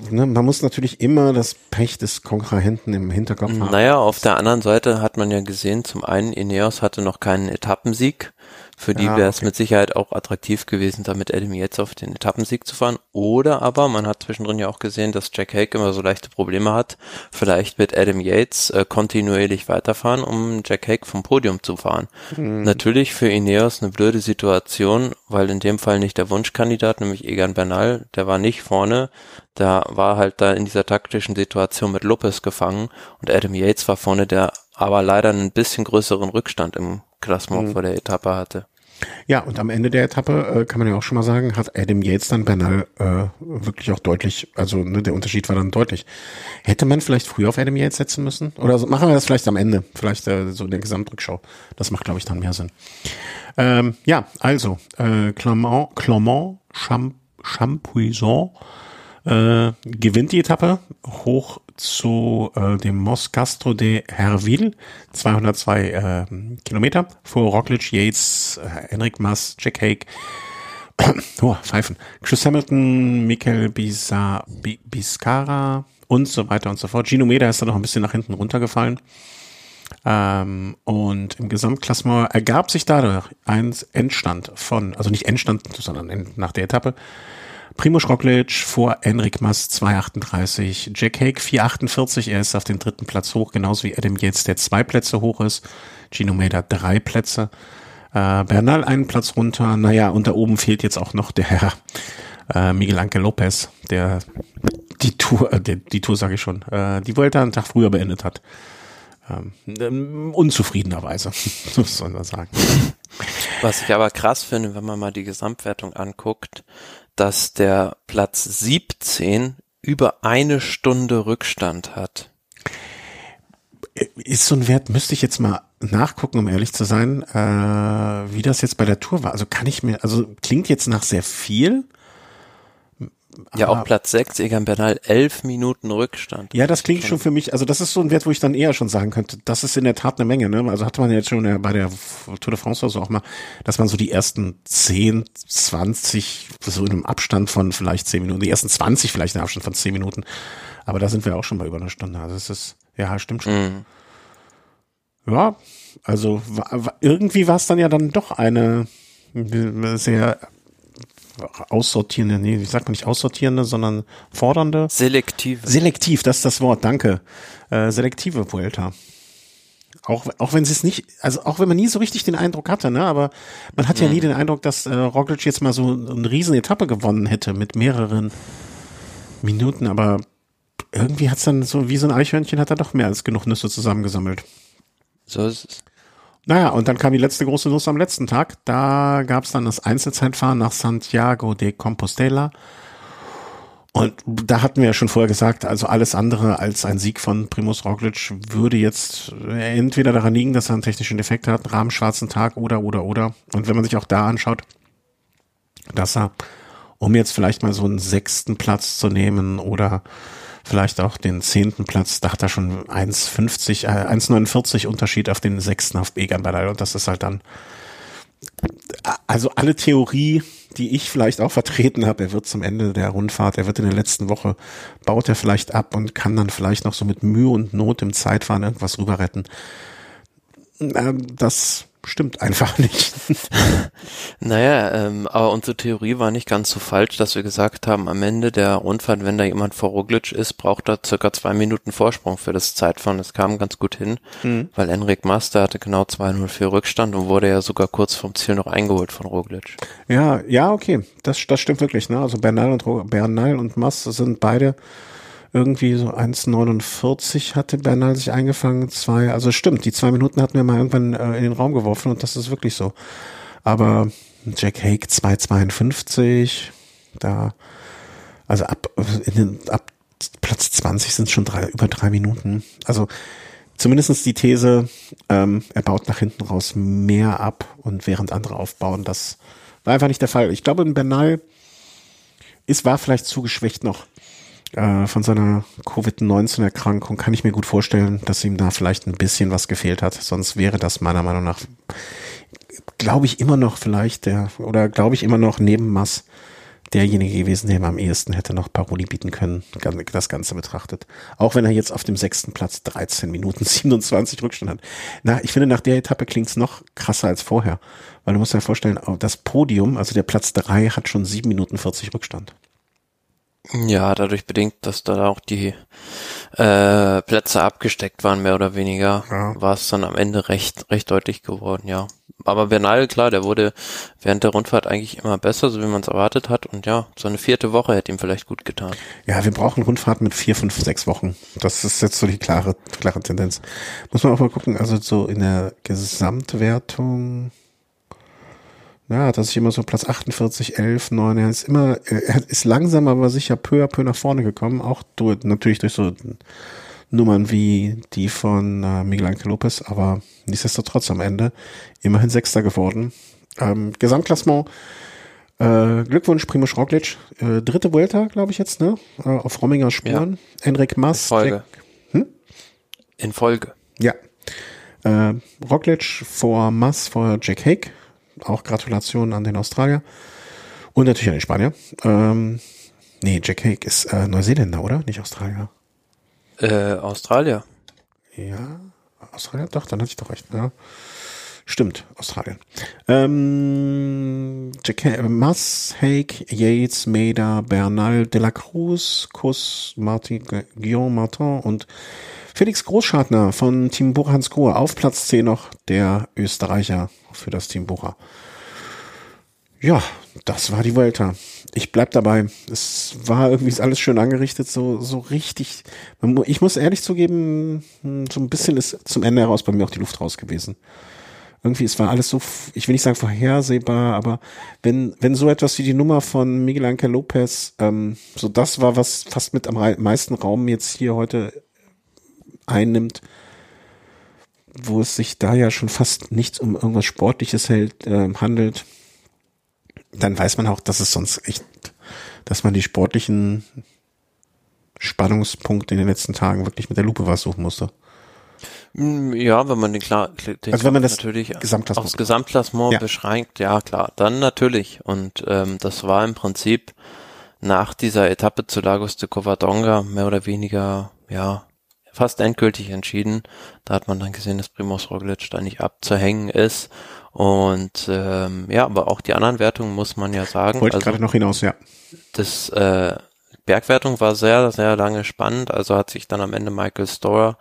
Speaker 1: ne, man muss natürlich immer das Pech des Kontrahenten im Hinterkopf
Speaker 2: haben. Naja, auf der anderen Seite hat man ja gesehen, zum einen Ineos hatte noch keinen Etappensieg für die ja, wäre es okay. mit Sicherheit auch attraktiv gewesen, da mit Adam Yates auf den Etappensieg zu fahren. Oder aber, man hat zwischendrin ja auch gesehen, dass Jack Hake immer so leichte Probleme hat. Vielleicht wird Adam Yates äh, kontinuierlich weiterfahren, um Jack Hake vom Podium zu fahren. Mhm. Natürlich für Ineos eine blöde Situation, weil in dem Fall nicht der Wunschkandidat, nämlich Egan Bernal, der war nicht vorne. Der war halt da in dieser taktischen Situation mit Lopez gefangen und Adam Yates war vorne, der aber leider einen bisschen größeren Rückstand im Klassement mhm. vor der Etappe hatte.
Speaker 1: Ja, und am Ende der Etappe, äh, kann man ja auch schon mal sagen, hat Adam Yates dann Bernal äh, wirklich auch deutlich, also ne, der Unterschied war dann deutlich. Hätte man vielleicht früher auf Adam Yates setzen müssen? Oder so, machen wir das vielleicht am Ende, vielleicht äh, so in der Gesamtrückschau. Das macht, glaube ich, dann mehr Sinn. Ähm, ja, also, äh, Clement, Clement Champ Champuison äh, gewinnt die Etappe hoch zu äh, dem Mos Castro de Herville, 202 äh, Kilometer, vor Roglic, Yates, äh, Enric Mas, Jack Hake, oh, Pfeifen, Chris Hamilton, Michael Biscara und so weiter und so fort. Gino Meda ist da noch ein bisschen nach hinten runtergefallen. Ähm, und im Gesamtklassement ergab sich dadurch ein Endstand von, also nicht Endstand, sondern nach der Etappe, Primoz Roglic vor Enric Mas 2,38, Jack Hake 4,48, er ist auf den dritten Platz hoch, genauso wie Adam Yates, der zwei Plätze hoch ist, Gino Meda drei Plätze, äh, Bernal einen Platz runter, naja, und da oben fehlt jetzt auch noch der äh, Miguel Anke Lopez, der die Tour, äh, die, die Tour sage ich schon, äh, die Vuelta einen Tag früher beendet hat. Ähm, unzufriedenerweise, so soll man sagen.
Speaker 2: Was ich aber krass finde, wenn man mal die Gesamtwertung anguckt, dass der Platz 17 über eine Stunde Rückstand hat.
Speaker 1: Ist so ein Wert, müsste ich jetzt mal nachgucken, um ehrlich zu sein, äh, wie das jetzt bei der Tour war. Also kann ich mir, also klingt jetzt nach sehr viel.
Speaker 2: Ja, auch Platz 6, Egan Bernal, elf Minuten Rückstand.
Speaker 1: Ja, das klingt schon für mich, also das ist so ein Wert, wo ich dann eher schon sagen könnte, das ist in der Tat eine Menge, ne? Also hatte man ja jetzt schon bei der Tour de France oder so auch mal, dass man so die ersten 10, 20, so in einem Abstand von vielleicht 10 Minuten, die ersten 20 vielleicht in einem Abstand von 10 Minuten. Aber da sind wir auch schon bei über einer Stunde. Also es ist, ja, stimmt schon. Mhm. Ja, also irgendwie war es dann ja dann doch eine sehr aussortierende, nee, wie sagt man nicht aussortierende, sondern fordernde?
Speaker 2: Selektive.
Speaker 1: Selektiv, das ist das Wort, danke. Äh, selektive Vuelta. Auch, auch wenn sie es nicht, also auch wenn man nie so richtig den Eindruck hatte, ne, aber man hat ja mhm. nie den Eindruck, dass äh, Roglic jetzt mal so eine riesen Etappe gewonnen hätte mit mehreren Minuten, aber irgendwie hat's dann so wie so ein Eichhörnchen hat er doch mehr als genug Nüsse zusammengesammelt.
Speaker 2: So ist es.
Speaker 1: Naja, und dann kam die letzte große Nuss am letzten Tag. Da gab es dann das Einzelzeitfahren nach Santiago de Compostela. Und da hatten wir ja schon vorher gesagt, also alles andere als ein Sieg von Primus Roglic würde jetzt entweder daran liegen, dass er einen technischen Defekt hat, einen rahmenschwarzen Tag oder, oder, oder. Und wenn man sich auch da anschaut, dass er, um jetzt vielleicht mal so einen sechsten Platz zu nehmen oder vielleicht auch den zehnten Platz, da hat er schon 1,50, äh, 1,49 Unterschied auf den sechsten auf Egan Bernal und das ist halt dann, also alle Theorie, die ich vielleicht auch vertreten habe. Er wird zum Ende der Rundfahrt, er wird in der letzten Woche, baut er vielleicht ab und kann dann vielleicht noch so mit Mühe und Not im Zeitfahren irgendwas rüber retten. Ähm, das stimmt einfach nicht.
Speaker 2: naja, ähm, aber unsere Theorie war nicht ganz so falsch, dass wir gesagt haben, am Ende der Rundfahrt, wenn da jemand vor Roglic ist, braucht er circa zwei Minuten Vorsprung für das Zeitfahren. Das kam ganz gut hin, mhm. weil Enric Master hatte genau 204 Rückstand und wurde ja sogar kurz vom Ziel noch eingeholt von Roglic.
Speaker 1: Ja, ja, okay, das, das stimmt wirklich. Ne? Also Bernal und, Bernal und Mas sind beide irgendwie so 1,49 hatte Bernal sich eingefangen. Zwei, also stimmt, die zwei Minuten hatten wir mal irgendwann äh, in den Raum geworfen und das ist wirklich so. Aber Jack Hake 2,52, da, also ab, in den, ab Platz 20 sind schon drei, über drei Minuten. Also zumindestens die These, ähm, er baut nach hinten raus mehr ab und während andere aufbauen, das war einfach nicht der Fall. Ich glaube, in Bernal ist, war vielleicht zu geschwächt noch äh, von seiner Covid-19-Erkrankung kann ich mir gut vorstellen, dass ihm da vielleicht ein bisschen was gefehlt hat. Sonst wäre das meiner Meinung nach, glaube ich, immer noch vielleicht der, oder glaube ich immer noch neben Mass derjenige gewesen, der ihm am ehesten hätte noch Paroli bieten können, das Ganze betrachtet. Auch wenn er jetzt auf dem sechsten Platz 13 Minuten 27 Rückstand hat. Na, ich finde, nach der Etappe klingt's noch krasser als vorher. Weil du musst dir vorstellen, das Podium, also der Platz drei, hat schon sieben Minuten 40 Rückstand.
Speaker 2: Ja, dadurch bedingt, dass da auch die äh, Plätze abgesteckt waren, mehr oder weniger, ja. war es dann am Ende recht, recht deutlich geworden, ja. Aber Bernal, klar, der wurde während der Rundfahrt eigentlich immer besser, so wie man es erwartet hat. Und ja, so eine vierte Woche hätte ihm vielleicht gut getan.
Speaker 1: Ja, wir brauchen Rundfahrt mit vier, fünf, sechs Wochen. Das ist jetzt so die klare, klare Tendenz. Muss man auch mal gucken, also so in der Gesamtwertung ja, dass ich immer so Platz 48, 11, 9, er ist immer, er ist langsam, aber sicher peu à peu nach vorne gekommen, auch durch, natürlich durch so Nummern wie die von äh, Miguel Angel Lopez, aber nichtsdestotrotz am Ende immerhin Sechster geworden. Ähm, Gesamtklassement, äh, Glückwunsch, Primoz Roglic, äh, dritte Vuelta, glaube ich jetzt, ne, äh, auf Romminger Spuren. Ja. Enric Mas.
Speaker 2: In Folge. hm? In Folge.
Speaker 1: Ja. Äh, Roglic vor Mas, vor Jack Hake auch Gratulation an den Australier. Und natürlich an den Spanier. Ähm, nee, Jack Hake ist äh, Neuseeländer, oder? Nicht Australier.
Speaker 2: Äh, Australier.
Speaker 1: Ja, Australier? Doch, dann hatte ich doch recht. Ja. Stimmt, Australien. Ähm, Mas, Hake, Yates, Maida, Bernal, De La Cruz, Kuss, Martin, Guillaume Martin und Felix Großschartner von Team Bucher Hans Grohe auf Platz 10 noch der Österreicher für das Team Bucher. Ja, das war die Vuelta. Ich bleib dabei. Es war irgendwie alles schön angerichtet, so, so richtig. Ich muss ehrlich zugeben, hm, so ein bisschen ist zum Ende heraus bei mir auch die Luft raus gewesen. Irgendwie, es war alles so, ich will nicht sagen vorhersehbar, aber wenn, wenn so etwas wie die Nummer von Miguel Angel Lopez, ähm, so das war, was fast mit am meisten Raum jetzt hier heute einnimmt, wo es sich da ja schon fast nichts um irgendwas Sportliches hält, äh, handelt, dann weiß man auch, dass es sonst echt, dass man die sportlichen Spannungspunkte in den letzten Tagen wirklich mit der Lupe was suchen musste.
Speaker 2: Mm, ja, wenn man den klar, den
Speaker 1: also wenn man das
Speaker 2: natürlich Gesamtklassement aufs Gesamtklassement ja. beschränkt, ja klar, dann natürlich. Und ähm, das war im Prinzip nach dieser Etappe zu Lagos de Covadonga mehr oder weniger, ja, fast endgültig entschieden. Da hat man dann gesehen, dass Primoz Roglic da nicht abzuhängen ist. Und ähm, ja, aber auch die anderen Wertungen muss man ja sagen.
Speaker 1: Wollte also, gerade noch hinaus, ja.
Speaker 2: Das äh, Bergwertung war sehr, sehr lange spannend. Also hat sich dann am Ende Michael Storer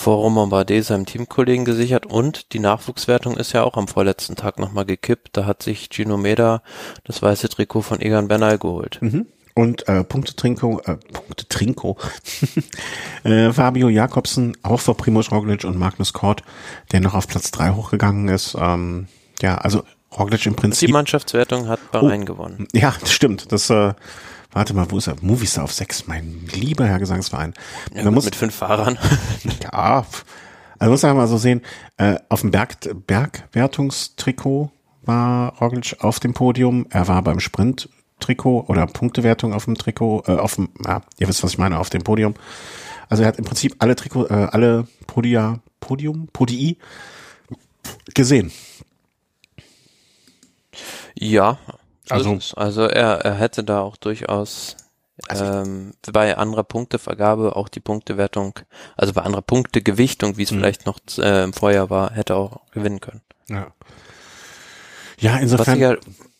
Speaker 2: vor Romain Bardet seinem Teamkollegen gesichert und die Nachwuchswertung ist ja auch am vorletzten Tag nochmal gekippt. Da hat sich Gino Meda das weiße Trikot von Egan Bernal geholt.
Speaker 1: Mhm. Und äh, Punkte Trinko, äh, Punkte Trinko, äh, Fabio Jakobsen, auch vor Primoz Roglic und Magnus Kort, der noch auf Platz drei hochgegangen ist. Ähm, ja, also Roglic im Prinzip.
Speaker 2: Die Mannschaftswertung hat Bahrain oh, gewonnen.
Speaker 1: Ja, das stimmt. Das, äh, warte mal, wo ist er? Movistar auf sechs, mein lieber Herr Gesangsverein.
Speaker 2: Ja, gut, muss, mit fünf Fahrern.
Speaker 1: ja, also muss man mal so sehen, äh, auf dem Berg, Bergwertungstrikot war Roglic auf dem Podium. Er war beim Sprint Trikot oder Punktewertung auf dem Trikot, äh, auf dem, ja, ihr wisst, was ich meine, auf dem Podium. Also er hat im Prinzip alle Trikot, äh, alle Podia, Podium, Podii gesehen.
Speaker 2: Ja, Also, also er, er hätte da auch durchaus also ähm, bei anderer Punktevergabe auch die Punktewertung, also bei anderer Punktegewichtung, wie es mhm. vielleicht noch äh, im Vorjahr war, hätte auch gewinnen können.
Speaker 1: Ja. Ja, insofern.
Speaker 2: Was ich ja,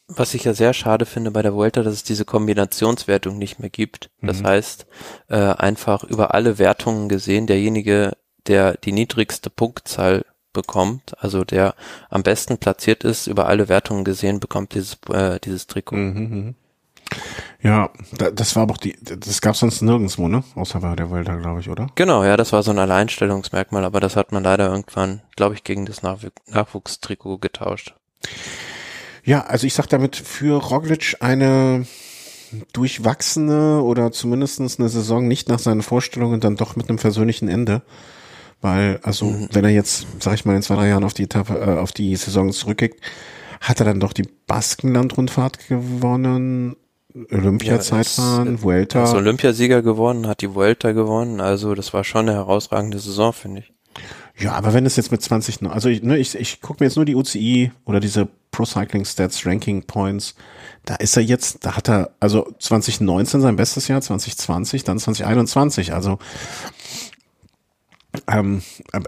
Speaker 2: was ich ja sehr schade finde bei der Vuelta, dass es diese Kombinationswertung nicht mehr gibt. Das mhm. heißt, äh, einfach über alle Wertungen gesehen, derjenige, der die niedrigste Punktzahl bekommt, also der am besten platziert ist, über alle Wertungen gesehen, bekommt dieses, äh, dieses Trikot. Mhm,
Speaker 1: mhm. Ja, das war aber auch die, das gab sonst nirgendwo, ne? Außer bei der Vuelta, glaube ich, oder?
Speaker 2: Genau, ja, das war so ein Alleinstellungsmerkmal, aber das hat man leider irgendwann, glaube ich, gegen das Nachw Nachwuchstrikot getauscht.
Speaker 1: Ja, also ich sag damit für Roglic eine durchwachsene oder zumindestens eine Saison nicht nach seinen Vorstellungen dann doch mit einem versöhnlichen Ende. Weil, also, mhm. wenn er jetzt, sag ich mal, in zwei, drei Jahren auf die Etappe, äh, auf die Saison zurückkickt, hat er dann doch die Baskenland-Rundfahrt gewonnen, Olympiazeitfahren, ja, Vuelta.
Speaker 2: Ist Olympiasieger gewonnen, hat die Vuelta gewonnen, also das war schon eine herausragende Saison, finde ich.
Speaker 1: Ja, aber wenn es jetzt mit 20, also ich, ne, ich, ich gucke mir jetzt nur die UCI oder diese Pro Cycling Stats Ranking Points, da ist er jetzt, da hat er, also 2019 sein bestes Jahr, 2020, dann 2021, also ähm, äh,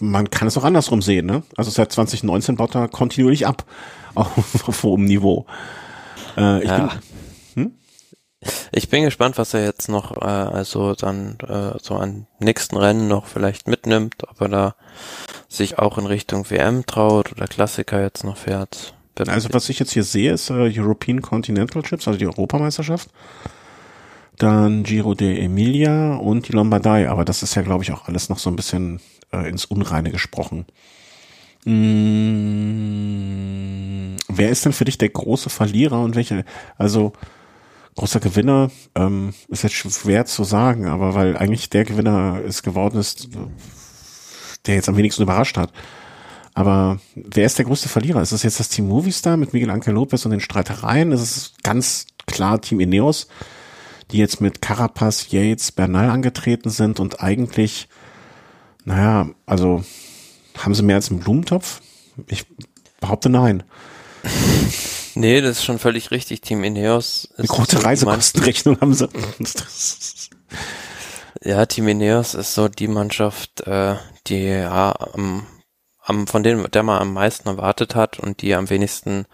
Speaker 1: man kann es auch andersrum sehen, ne? Also seit 2019 baut er kontinuierlich ab auf, auf hohem Niveau.
Speaker 2: Äh, ich, ja. bin, hm? ich bin gespannt, was er jetzt noch, äh, also dann äh, so an nächsten Rennen noch vielleicht mitnimmt, ob er da sich auch in Richtung WM traut oder Klassiker jetzt noch fährt.
Speaker 1: Also was ich jetzt hier sehe, ist äh, European Continental Chips, also die Europameisterschaft dann Giro de Emilia und die Lombardei. Aber das ist ja, glaube ich, auch alles noch so ein bisschen äh, ins Unreine gesprochen. Mmh, wer ist denn für dich der große Verlierer und welche, also großer Gewinner, ähm, ist jetzt schwer zu sagen, aber weil eigentlich der Gewinner es geworden ist, der jetzt am wenigsten überrascht hat. Aber wer ist der größte Verlierer? Ist es jetzt das Team Movistar mit Miguel Angel Lopez und den Streitereien? Ist es ganz klar Team Ineos? Die jetzt mit Carapaz, Yates, Bernal angetreten sind und eigentlich, naja, also haben sie mehr als einen Blumentopf? Ich behaupte nein.
Speaker 2: Nee, das ist schon völlig richtig. Team Ineos
Speaker 1: ist. Eine große Reisekostenrechnung haben sie.
Speaker 2: ja, Team Ineos ist so die Mannschaft, äh, die ja am, am, von denen der man am meisten erwartet hat und die am wenigsten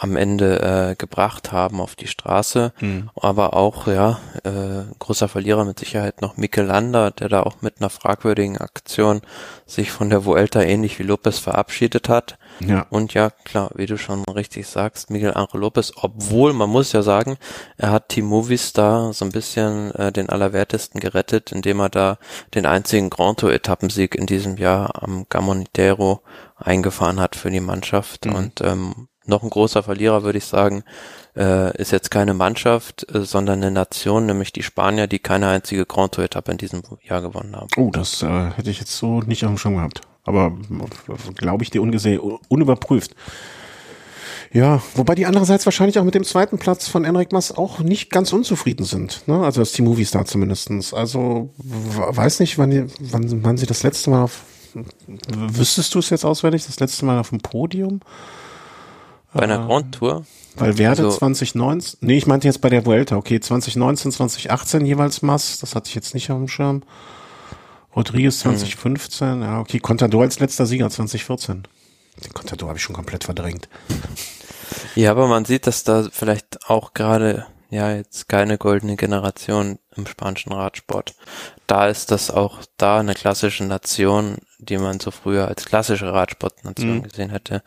Speaker 2: am Ende äh, gebracht haben auf die Straße. Mhm. Aber auch, ja, äh, großer Verlierer mit Sicherheit noch Landa, der da auch mit einer fragwürdigen Aktion sich von der Vuelta ähnlich wie Lopez verabschiedet hat. Ja. Und ja, klar, wie du schon richtig sagst, Miguel Angel Lopez, obwohl man muss ja sagen, er hat Team Movistar so ein bisschen äh, den Allerwertesten gerettet, indem er da den einzigen Grand Tour Etappensieg in diesem Jahr am Gamonitero eingefahren hat für die Mannschaft. Mhm. Und ähm, noch ein großer Verlierer, würde ich sagen, äh, ist jetzt keine Mannschaft, äh, sondern eine Nation, nämlich die Spanier, die keine einzige Grand Tour Etappe in diesem Jahr gewonnen haben.
Speaker 1: Oh, das äh, hätte ich jetzt so nicht auf dem Schirm gehabt. Aber glaube ich dir ungesehen, unüberprüft. Ja, wobei die andererseits wahrscheinlich auch mit dem zweiten Platz von Enric Mas auch nicht ganz unzufrieden sind. Ne? Also das Team Movistar zumindestens. Also weiß nicht, wann, wann, wann sie das letzte Mal auf, wüsstest du es jetzt auswendig, das letzte Mal auf dem Podium?
Speaker 2: Bei einer Grand Tour?
Speaker 1: Weil Werde also, 2019, nee, ich meinte jetzt bei der Vuelta, okay, 2019, 2018 jeweils Mass, das hatte ich jetzt nicht auf dem Schirm. Rodriguez 2015, mhm. ja, okay, Contador als letzter Sieger 2014. Den Contador habe ich schon komplett verdrängt.
Speaker 2: Ja, aber man sieht, dass da vielleicht auch gerade, ja, jetzt keine goldene Generation im spanischen Radsport. Da ist das auch da eine klassische Nation, die man so früher als klassische Radsportnation mhm. gesehen hätte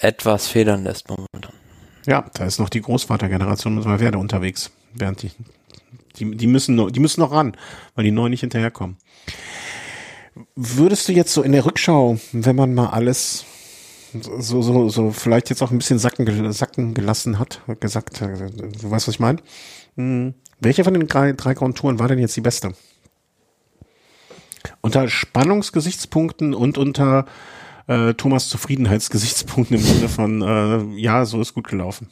Speaker 2: etwas federn lässt momentan.
Speaker 1: Ja, da ist noch die Großvatergeneration mit Valverde unterwegs, während die, die, die müssen noch, die müssen noch ran, weil die neuen nicht hinterherkommen. Würdest du jetzt so in der Rückschau, wenn man mal alles so, so, so vielleicht jetzt auch ein bisschen sacken, sacken gelassen hat, gesagt, äh, du weißt, was ich meine? Hm, welche von den drei, drei Grand war denn jetzt die beste? Unter Spannungsgesichtspunkten und unter äh, Thomas Zufriedenheitsgesichtspunkten im Sinne von, äh, ja, so ist gut gelaufen.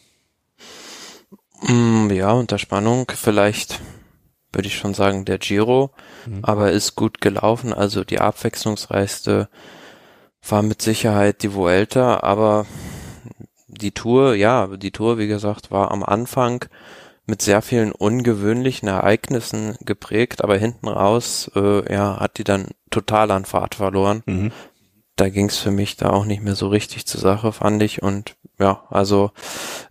Speaker 2: Mm, ja, unter Spannung vielleicht würde ich schon sagen der Giro, mhm. aber ist gut gelaufen. Also die abwechslungsreichste war mit Sicherheit die Vuelta, aber die Tour, ja, die Tour, wie gesagt, war am Anfang mit sehr vielen ungewöhnlichen Ereignissen geprägt, aber hinten raus, äh, ja, hat die dann total an Fahrt verloren. Mhm. Da ging es für mich da auch nicht mehr so richtig zur Sache, fand ich. Und ja, also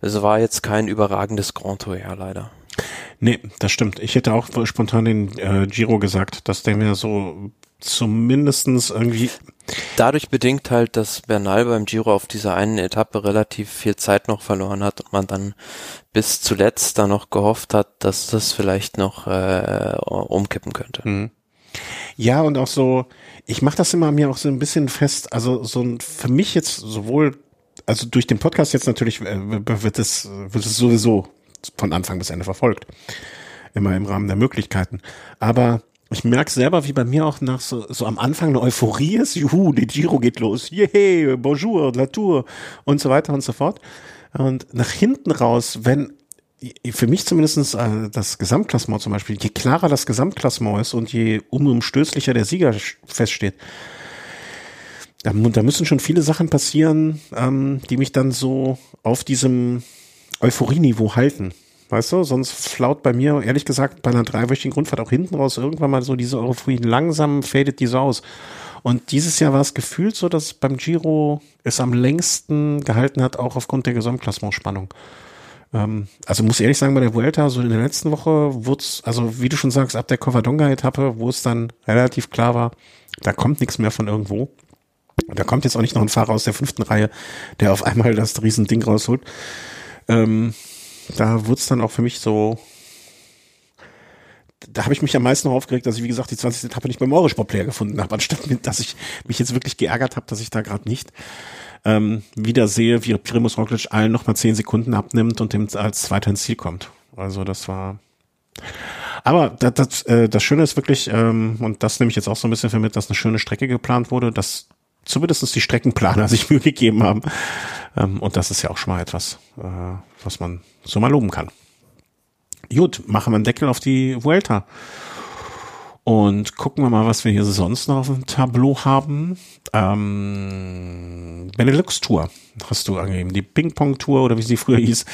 Speaker 2: es war jetzt kein überragendes Grand Tour, ja, leider.
Speaker 1: Nee, das stimmt. Ich hätte auch spontan den äh, Giro gesagt, dass der mir so zumindestens irgendwie
Speaker 2: dadurch bedingt halt, dass Bernal beim Giro auf dieser einen Etappe relativ viel Zeit noch verloren hat und man dann bis zuletzt da noch gehofft hat, dass das vielleicht noch äh, umkippen könnte. Mhm.
Speaker 1: Ja, und auch so, ich mache das immer mir auch so ein bisschen fest, also so ein, für mich jetzt sowohl, also durch den Podcast jetzt natürlich äh, wird es, wird es sowieso von Anfang bis Ende verfolgt. Immer im Rahmen der Möglichkeiten. Aber ich merke selber, wie bei mir auch nach so, so am Anfang eine Euphorie ist. Juhu, die Giro geht los. Yay, bonjour, la tour und so weiter und so fort. Und nach hinten raus, wenn für mich zumindestens äh, das Gesamtklassement zum Beispiel, je klarer das Gesamtklassement ist und je unumstößlicher der Sieger feststeht, da, müssen schon viele Sachen passieren, ähm, die mich dann so auf diesem Euphorieniveau halten. Weißt du, sonst flaut bei mir, ehrlich gesagt, bei einer dreiwöchigen Grundfahrt auch hinten raus irgendwann mal so diese Euphorie langsam fadet die so aus. Und dieses Jahr war es gefühlt so, dass beim Giro es am längsten gehalten hat, auch aufgrund der Gesamtklassementspannung. Ähm, also muss ehrlich sagen, bei der Vuelta, so in der letzten Woche wurde es, also wie du schon sagst, ab der Covadonga-Etappe, wo es dann relativ klar war, da kommt nichts mehr von irgendwo. Und da kommt jetzt auch nicht noch ein Fahrer aus der fünften Reihe, der auf einmal das Riesending rausholt. Ähm, da wurde es dann auch für mich so, da habe ich mich am meisten noch aufgeregt, dass ich, wie gesagt, die 20. Etappe nicht beim Eurosport-Player gefunden habe, anstatt dass ich mich jetzt wirklich geärgert habe, dass ich da gerade nicht ähm, wieder sehe, wie Primus Roglic allen nochmal 10 Sekunden abnimmt und dem als Zweiter ins Ziel kommt. Also das war aber das, das, äh, das Schöne ist wirklich, ähm, und das nehme ich jetzt auch so ein bisschen für mit, dass eine schöne Strecke geplant wurde, dass zumindest die Streckenplaner sich Mühe gegeben haben. Ähm, und das ist ja auch schon mal etwas, äh, was man so mal loben kann. Gut, machen wir einen Deckel auf die Vuelta. Und gucken wir mal, was wir hier sonst noch auf dem Tableau haben. Ähm, Benelux Tour hast du angegeben. Die Ping Pong Tour oder wie sie früher hieß.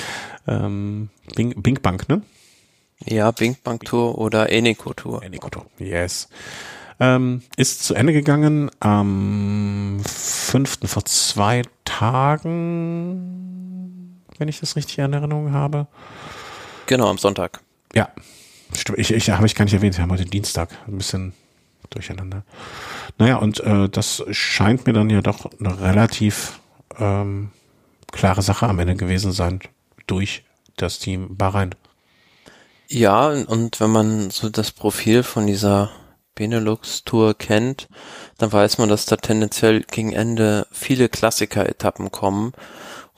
Speaker 1: Ähm, Bing, Bing Bank, ne?
Speaker 2: Ja, Bing Bank Tour oder Eneco Tour.
Speaker 1: Eneco Tour, yes ähm, ist zu Ende gegangen am fünften vor zwei Tagen, wenn ich das richtig in Erinnerung habe.
Speaker 2: Genau, am Sonntag.
Speaker 1: Ja, ich, ich habe ich gar nicht erwähnt, wir haben heute Dienstag, ein bisschen durcheinander. Naja, und äh, das scheint mir dann ja doch eine relativ ähm, klare Sache am Ende gewesen sein durch das Team Bahrain.
Speaker 2: Ja, und wenn man so das Profil von dieser Benelux-Tour kennt, dann weiß man, dass da tendenziell gegen Ende viele Klassiker-Etappen kommen,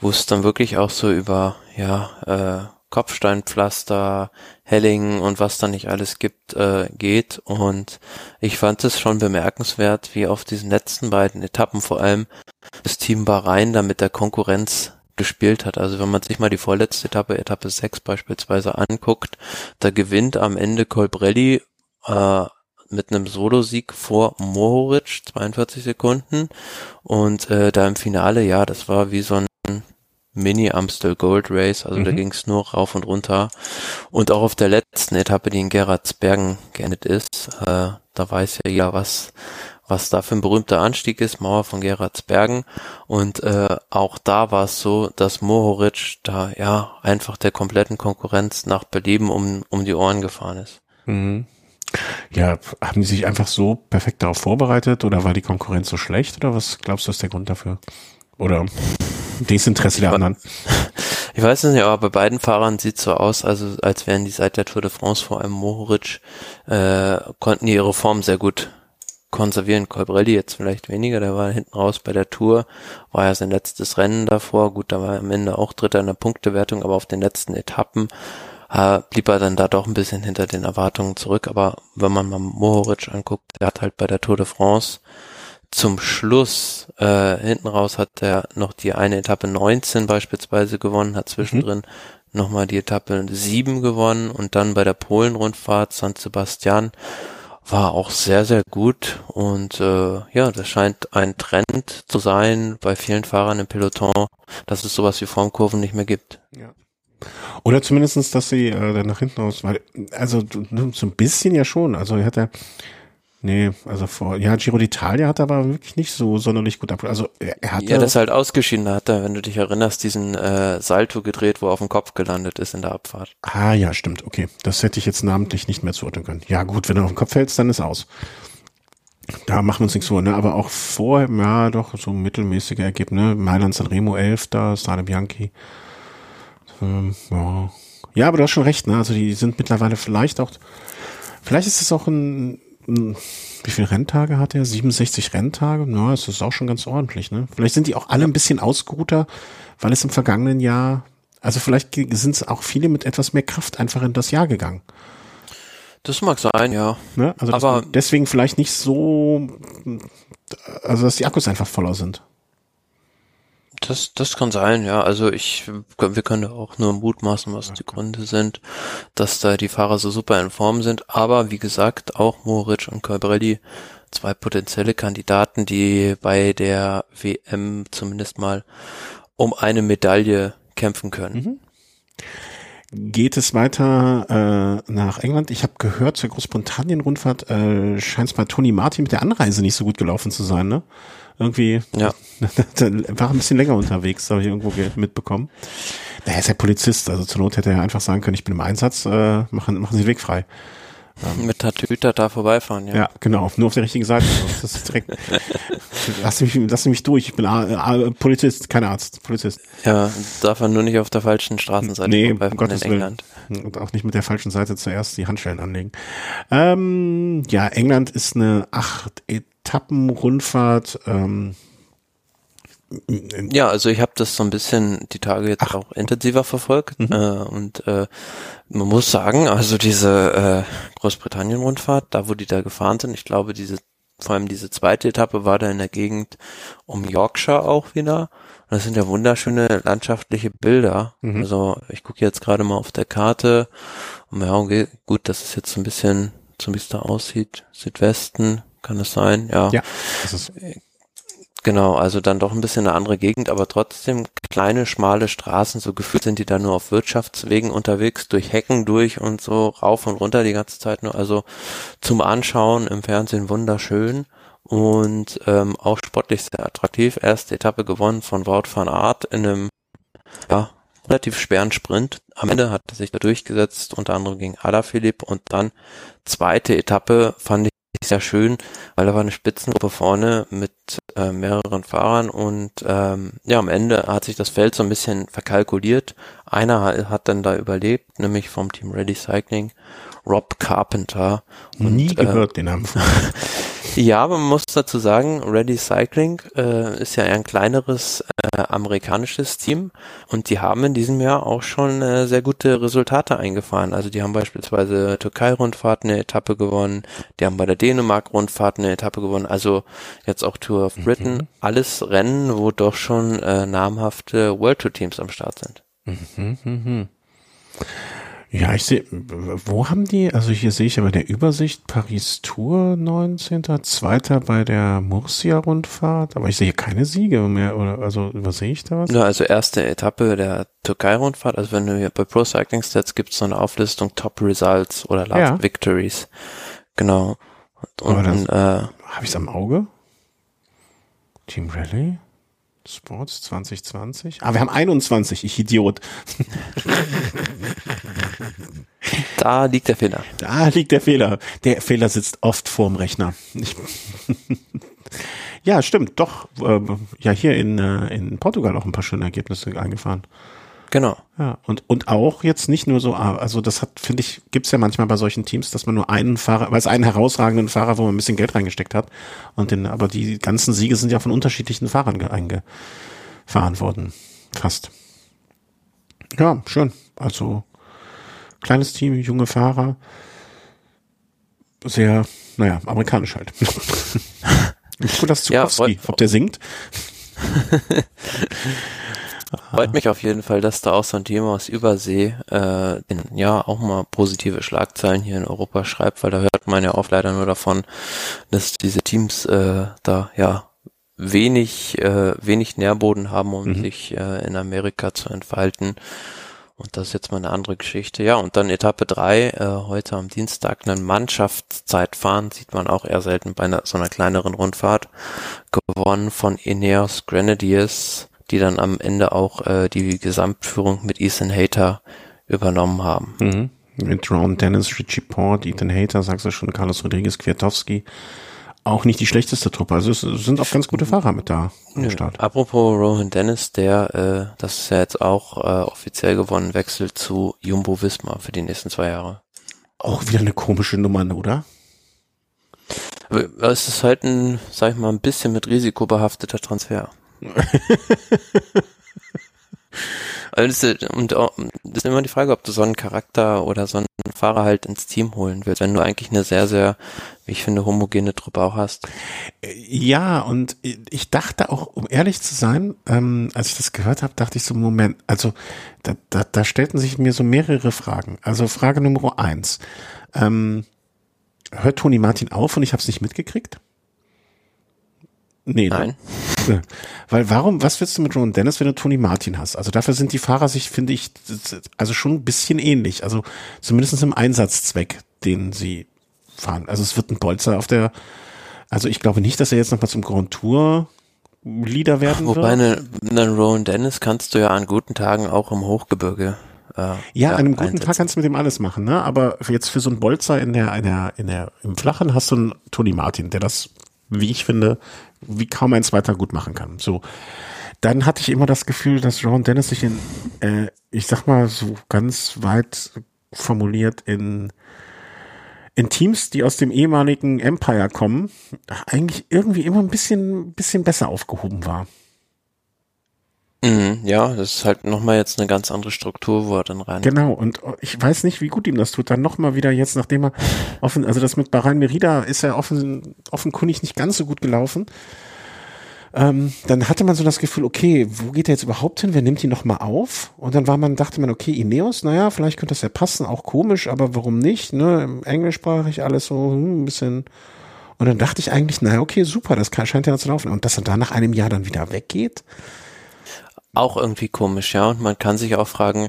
Speaker 2: wo es dann wirklich auch so über, ja, äh, Kopfsteinpflaster, Hellingen und was da nicht alles gibt, äh, geht. Und ich fand es schon bemerkenswert, wie auf diesen letzten beiden Etappen vor allem das Team Bahrain da mit der Konkurrenz gespielt hat. Also wenn man sich mal die vorletzte Etappe, Etappe 6 beispielsweise anguckt, da gewinnt am Ende Colbrelli äh, mit einem Solo-Sieg vor Mohoric, 42 Sekunden. Und äh, da im Finale, ja, das war wie so ein Mini-Amstel Gold Race, also mhm. da ging es nur rauf und runter. Und auch auf der letzten Etappe, die in Gerardsbergen geendet ist, äh, da weiß ja jeder, was, was da für ein berühmter Anstieg ist, Mauer von Gerardsbergen. Und äh, auch da war es so, dass Mohoric da ja einfach der kompletten Konkurrenz nach Belieben um, um die Ohren gefahren ist.
Speaker 1: Mhm. Ja, haben die sich einfach so perfekt darauf vorbereitet oder war die Konkurrenz so schlecht oder was glaubst du ist der Grund dafür? Oder Desinteresse der anderen?
Speaker 2: Ich weiß es nicht, aber bei beiden Fahrern sieht so aus, also als wären die seit der Tour de France, vor allem Mohoric, äh, konnten die ihre Form sehr gut konservieren. Colbrelli jetzt vielleicht weniger, der war hinten raus bei der Tour, war ja sein letztes Rennen davor, gut, da war er am Ende auch Dritter in der Punktewertung, aber auf den letzten Etappen äh, blieb er dann da doch ein bisschen hinter den Erwartungen zurück. Aber wenn man mal Mohoric anguckt, der hat halt bei der Tour de France zum Schluss, äh, hinten raus hat er noch die eine Etappe 19 beispielsweise gewonnen, hat zwischendrin mhm. nochmal die Etappe 7 gewonnen und dann bei der Polen-Rundfahrt San Sebastian war auch sehr, sehr gut und äh, ja, das scheint ein Trend zu sein bei vielen Fahrern im Peloton, dass es sowas wie Formkurven nicht mehr gibt.
Speaker 1: Ja. Oder zumindestens, dass sie äh, dann nach hinten aus, weil, also so ein bisschen ja schon. Also er hat ja, nee, also vor, ja, Giro d'Italia hat er aber wirklich nicht so sonderlich gut ab. Also er, hat
Speaker 2: ja, das ist halt ausgeschieden. Da hat er, wenn du dich erinnerst, diesen äh, Salto gedreht, wo er auf dem Kopf gelandet ist in der Abfahrt.
Speaker 1: Ah ja, stimmt. Okay, das hätte ich jetzt namentlich nicht mehr zuordnen können. Ja gut, wenn er auf den Kopf fällt, dann ist aus. Da machen wir uns nichts vor, ne? Aber auch vorher, ja, doch, so mittelmäßige Ergebnisse. Mailand Sanremo 11, da, Stane Bianchi. Ähm, ja. ja, aber du hast schon recht, ne? Also die sind mittlerweile vielleicht auch, vielleicht ist es auch ein wie viele Renntage hat er? 67 Renntage? Ja, das ist auch schon ganz ordentlich, ne? Vielleicht sind die auch alle ein bisschen ausgeruhter, weil es im vergangenen Jahr, also vielleicht sind es auch viele mit etwas mehr Kraft einfach in das Jahr gegangen.
Speaker 2: Das mag sein, ja.
Speaker 1: Ne? Also aber deswegen vielleicht nicht so, also dass die Akkus einfach voller sind.
Speaker 2: Das, das kann sein, ja. Also ich, wir können da auch nur mutmaßen, was die Gründe sind, dass da die Fahrer so super in Form sind. Aber wie gesagt, auch Moritz und Colbrelli, zwei potenzielle Kandidaten, die bei der WM zumindest mal um eine Medaille kämpfen können.
Speaker 1: Mhm. Geht es weiter äh, nach England? Ich habe gehört, zur Großbritannien-Rundfahrt äh, scheint es bei Tony Martin mit der Anreise nicht so gut gelaufen zu sein, ne? Irgendwie
Speaker 2: ja.
Speaker 1: war ein bisschen länger unterwegs, habe ich irgendwo mitbekommen. Er ist ja Polizist, also zur Not hätte er einfach sagen können, ich bin im Einsatz, äh, machen, machen Sie den Weg frei.
Speaker 2: Ähm, Mit Tatüter da vorbeifahren, ja.
Speaker 1: Ja, genau, nur auf der richtigen Seite. Das ist direkt, lass mich, lass mich durch, ich bin A, A, Polizist, kein Arzt, Polizist.
Speaker 2: Ja, darf er nur nicht auf der falschen Straßenseite
Speaker 1: nee, vorbeifahren um in England. Willen. Und auch nicht mit der falschen Seite zuerst die Handschellen anlegen. Ähm, ja, England ist eine acht Etappenrundfahrt. Ähm,
Speaker 2: ja, also ich habe das so ein bisschen die Tage jetzt Ach. auch intensiver verfolgt mhm. äh, und äh, man muss sagen, also diese äh, Großbritannien-Rundfahrt, da wo die da gefahren sind, ich glaube, diese vor allem diese zweite Etappe war da in der Gegend um Yorkshire auch wieder. Und das sind ja wunderschöne landschaftliche Bilder. Mhm. Also ich gucke jetzt gerade mal auf der Karte. Und ja, okay, gut, das ist jetzt so ein bisschen, so wie es da aussieht. Südwesten, kann es sein? Ja.
Speaker 1: Ja, das ist
Speaker 2: Genau, also dann doch ein bisschen eine andere Gegend, aber trotzdem kleine, schmale Straßen, so gefühlt sind die da nur auf Wirtschaftswegen unterwegs, durch Hecken durch und so rauf und runter die ganze Zeit nur. Also zum Anschauen im Fernsehen wunderschön und ähm, auch sportlich sehr attraktiv. Erste Etappe gewonnen von Wout van Aert in einem ja, relativ schweren Sprint. Am Ende hat er sich da durchgesetzt, unter anderem gegen Alaphilippe und dann zweite Etappe fand ich sehr schön, weil da war eine Spitzengruppe vorne mit äh, mehreren Fahrern und ähm, ja, am Ende hat sich das Feld so ein bisschen verkalkuliert. Einer hat dann da überlebt, nämlich vom Team Ready Cycling, Rob Carpenter.
Speaker 1: Und, Nie gehört äh, den Namen.
Speaker 2: Ja, aber man muss dazu sagen, Ready Cycling äh, ist ja ein kleineres äh, amerikanisches Team und die haben in diesem Jahr auch schon äh, sehr gute Resultate eingefahren. Also die haben beispielsweise Türkei-Rundfahrt eine Etappe gewonnen, die haben bei der Dänemark-Rundfahrt eine Etappe gewonnen, also jetzt auch Tour of Britain. Mhm. Alles Rennen, wo doch schon äh, namhafte World Tour Teams am Start sind. Mhm, mh.
Speaker 1: Ja, ich sehe, wo haben die, also hier sehe ich aber der Übersicht Paris Tour 19. Zweiter bei der Murcia-Rundfahrt, aber ich sehe keine Siege mehr, oder, also übersehe ich da was?
Speaker 2: Ja, also erste Etappe der Türkei-Rundfahrt, also wenn du hier bei Pro Cycling Stats gibt es so eine Auflistung Top Results oder Last ja. Victories. Genau.
Speaker 1: Und, und äh, habe ich es am Auge? Team Rally? Sports 2020? Ah, wir haben 21, ich Idiot.
Speaker 2: Da liegt der Fehler.
Speaker 1: Da liegt der Fehler. Der Fehler sitzt oft vorm Rechner. Ich ja, stimmt, doch. Äh, ja, hier in, äh, in Portugal auch ein paar schöne Ergebnisse eingefahren.
Speaker 2: Genau.
Speaker 1: Ja, und, und auch jetzt nicht nur so, ah, also das hat, finde ich, gibt's ja manchmal bei solchen Teams, dass man nur einen Fahrer, weil es einen herausragenden Fahrer, wo man ein bisschen Geld reingesteckt hat. Und den, aber die ganzen Siege sind ja von unterschiedlichen Fahrern eingefahren worden. Fast. Ja, schön. Also kleines Team, junge Fahrer. Sehr, naja, amerikanisch halt. Nikolas Zukowski, ja, ob der singt.
Speaker 2: Freut mich auf jeden Fall, dass da auch so ein Team aus Übersee äh, in, ja auch mal positive Schlagzeilen hier in Europa schreibt, weil da hört man ja oft leider nur davon, dass diese Teams äh, da ja wenig äh, wenig Nährboden haben, um mhm. sich äh, in Amerika zu entfalten. Und das ist jetzt mal eine andere Geschichte. Ja, und dann Etappe drei äh, heute am Dienstag, einen Mannschaftszeitfahren, sieht man auch eher selten bei einer, so einer kleineren Rundfahrt, gewonnen von Ineos Grenadiers, die dann am Ende auch äh, die Gesamtführung mit Ethan Hater übernommen haben.
Speaker 1: Mhm. Mit Ron Dennis, Richie Port, Ethan Hater, sagst du schon, Carlos Rodriguez, Kwiatowski auch nicht die schlechteste Truppe. Also es sind auch ganz gute Fahrer mit da
Speaker 2: im Start. Apropos Rohan Dennis, der, äh, das ist ja jetzt auch äh, offiziell gewonnen, wechselt zu Jumbo Visma für die nächsten zwei Jahre.
Speaker 1: Auch wieder eine komische Nummer, oder?
Speaker 2: Es ist halt ein, sag ich mal, ein bisschen mit Risiko behafteter Transfer. Also das ist, und das ist immer die Frage, ob du so einen Charakter oder so einen Fahrer halt ins Team holen willst, wenn du eigentlich eine sehr, sehr, wie ich finde, homogene Truppe auch hast.
Speaker 1: Ja, und ich dachte auch, um ehrlich zu sein, ähm, als ich das gehört habe, dachte ich so, Moment, also da, da, da stellten sich mir so mehrere Fragen. Also Frage Nummer eins. Ähm, hört Toni Martin auf und ich habe es nicht mitgekriegt? Nee,
Speaker 2: Nein.
Speaker 1: Ne? Weil warum, was willst du mit Ron Dennis, wenn du Tony Martin hast? Also dafür sind die Fahrer sich, finde ich, also schon ein bisschen ähnlich. Also zumindest im Einsatzzweck, den sie fahren. Also es wird ein Bolzer auf der, also ich glaube nicht, dass er jetzt nochmal zum Grand Tour Leader werden
Speaker 2: Wobei wird. Wobei einen eine Rowan Dennis kannst du ja an guten Tagen auch im Hochgebirge
Speaker 1: äh, ja, ja, an einem guten einsetzen. Tag kannst du mit dem alles machen, ne? Aber jetzt für so einen Bolzer in der, in der, in der, im Flachen hast du einen Tony Martin, der das wie ich finde, wie kaum ein zweiter gut machen kann. So. Dann hatte ich immer das Gefühl, dass Ron Dennis sich in, äh, ich sag mal so ganz weit formuliert in in Teams, die aus dem ehemaligen Empire kommen, eigentlich irgendwie immer ein bisschen, bisschen besser aufgehoben war.
Speaker 2: Mhm, ja, das ist halt nochmal jetzt eine ganz andere Struktur, wo er dann rein.
Speaker 1: Genau, und ich weiß nicht, wie gut ihm das tut. Dann nochmal wieder jetzt, nachdem er offen, also das mit Bahrain Merida ist ja offen, offenkundig nicht ganz so gut gelaufen. Ähm, dann hatte man so das Gefühl, okay, wo geht er jetzt überhaupt hin? Wer nimmt ihn nochmal auf? Und dann war man, dachte man, okay, Ineos, naja, vielleicht könnte das ja passen, auch komisch, aber warum nicht? Ne? Englischsprachig alles so hm, ein bisschen. Und dann dachte ich eigentlich, naja, okay, super, das kann, scheint ja zu laufen. Und dass er da nach einem Jahr dann wieder weggeht,
Speaker 2: auch irgendwie komisch, ja. Und man kann sich auch fragen,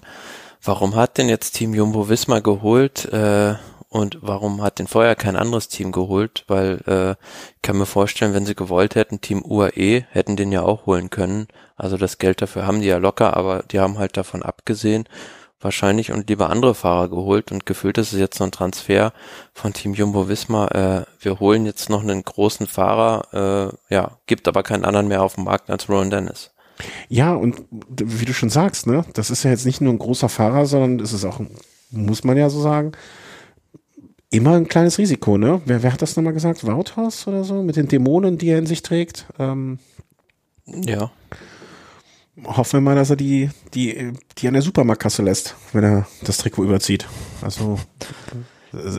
Speaker 2: warum hat denn jetzt Team Jumbo Wismar geholt äh, und warum hat denn vorher kein anderes Team geholt? Weil äh, ich kann mir vorstellen, wenn sie gewollt hätten, Team UAE hätten den ja auch holen können. Also das Geld dafür haben die ja locker, aber die haben halt davon abgesehen wahrscheinlich und lieber andere Fahrer geholt und gefühlt ist es jetzt so ein Transfer von Team Jumbo Visma. Äh, wir holen jetzt noch einen großen Fahrer, äh, ja, gibt aber keinen anderen mehr auf dem Markt als Rowan Dennis.
Speaker 1: Ja, und wie du schon sagst, ne, das ist ja jetzt nicht nur ein großer Fahrer, sondern es ist auch, muss man ja so sagen, immer ein kleines Risiko, ne? Wer, wer hat das nochmal gesagt? Wouthaus oder so? Mit den Dämonen, die er in sich trägt? Ähm,
Speaker 2: ja.
Speaker 1: Hoffen wir mal, dass er die, die, die an der Supermarktkasse lässt, wenn er das Trikot überzieht. Also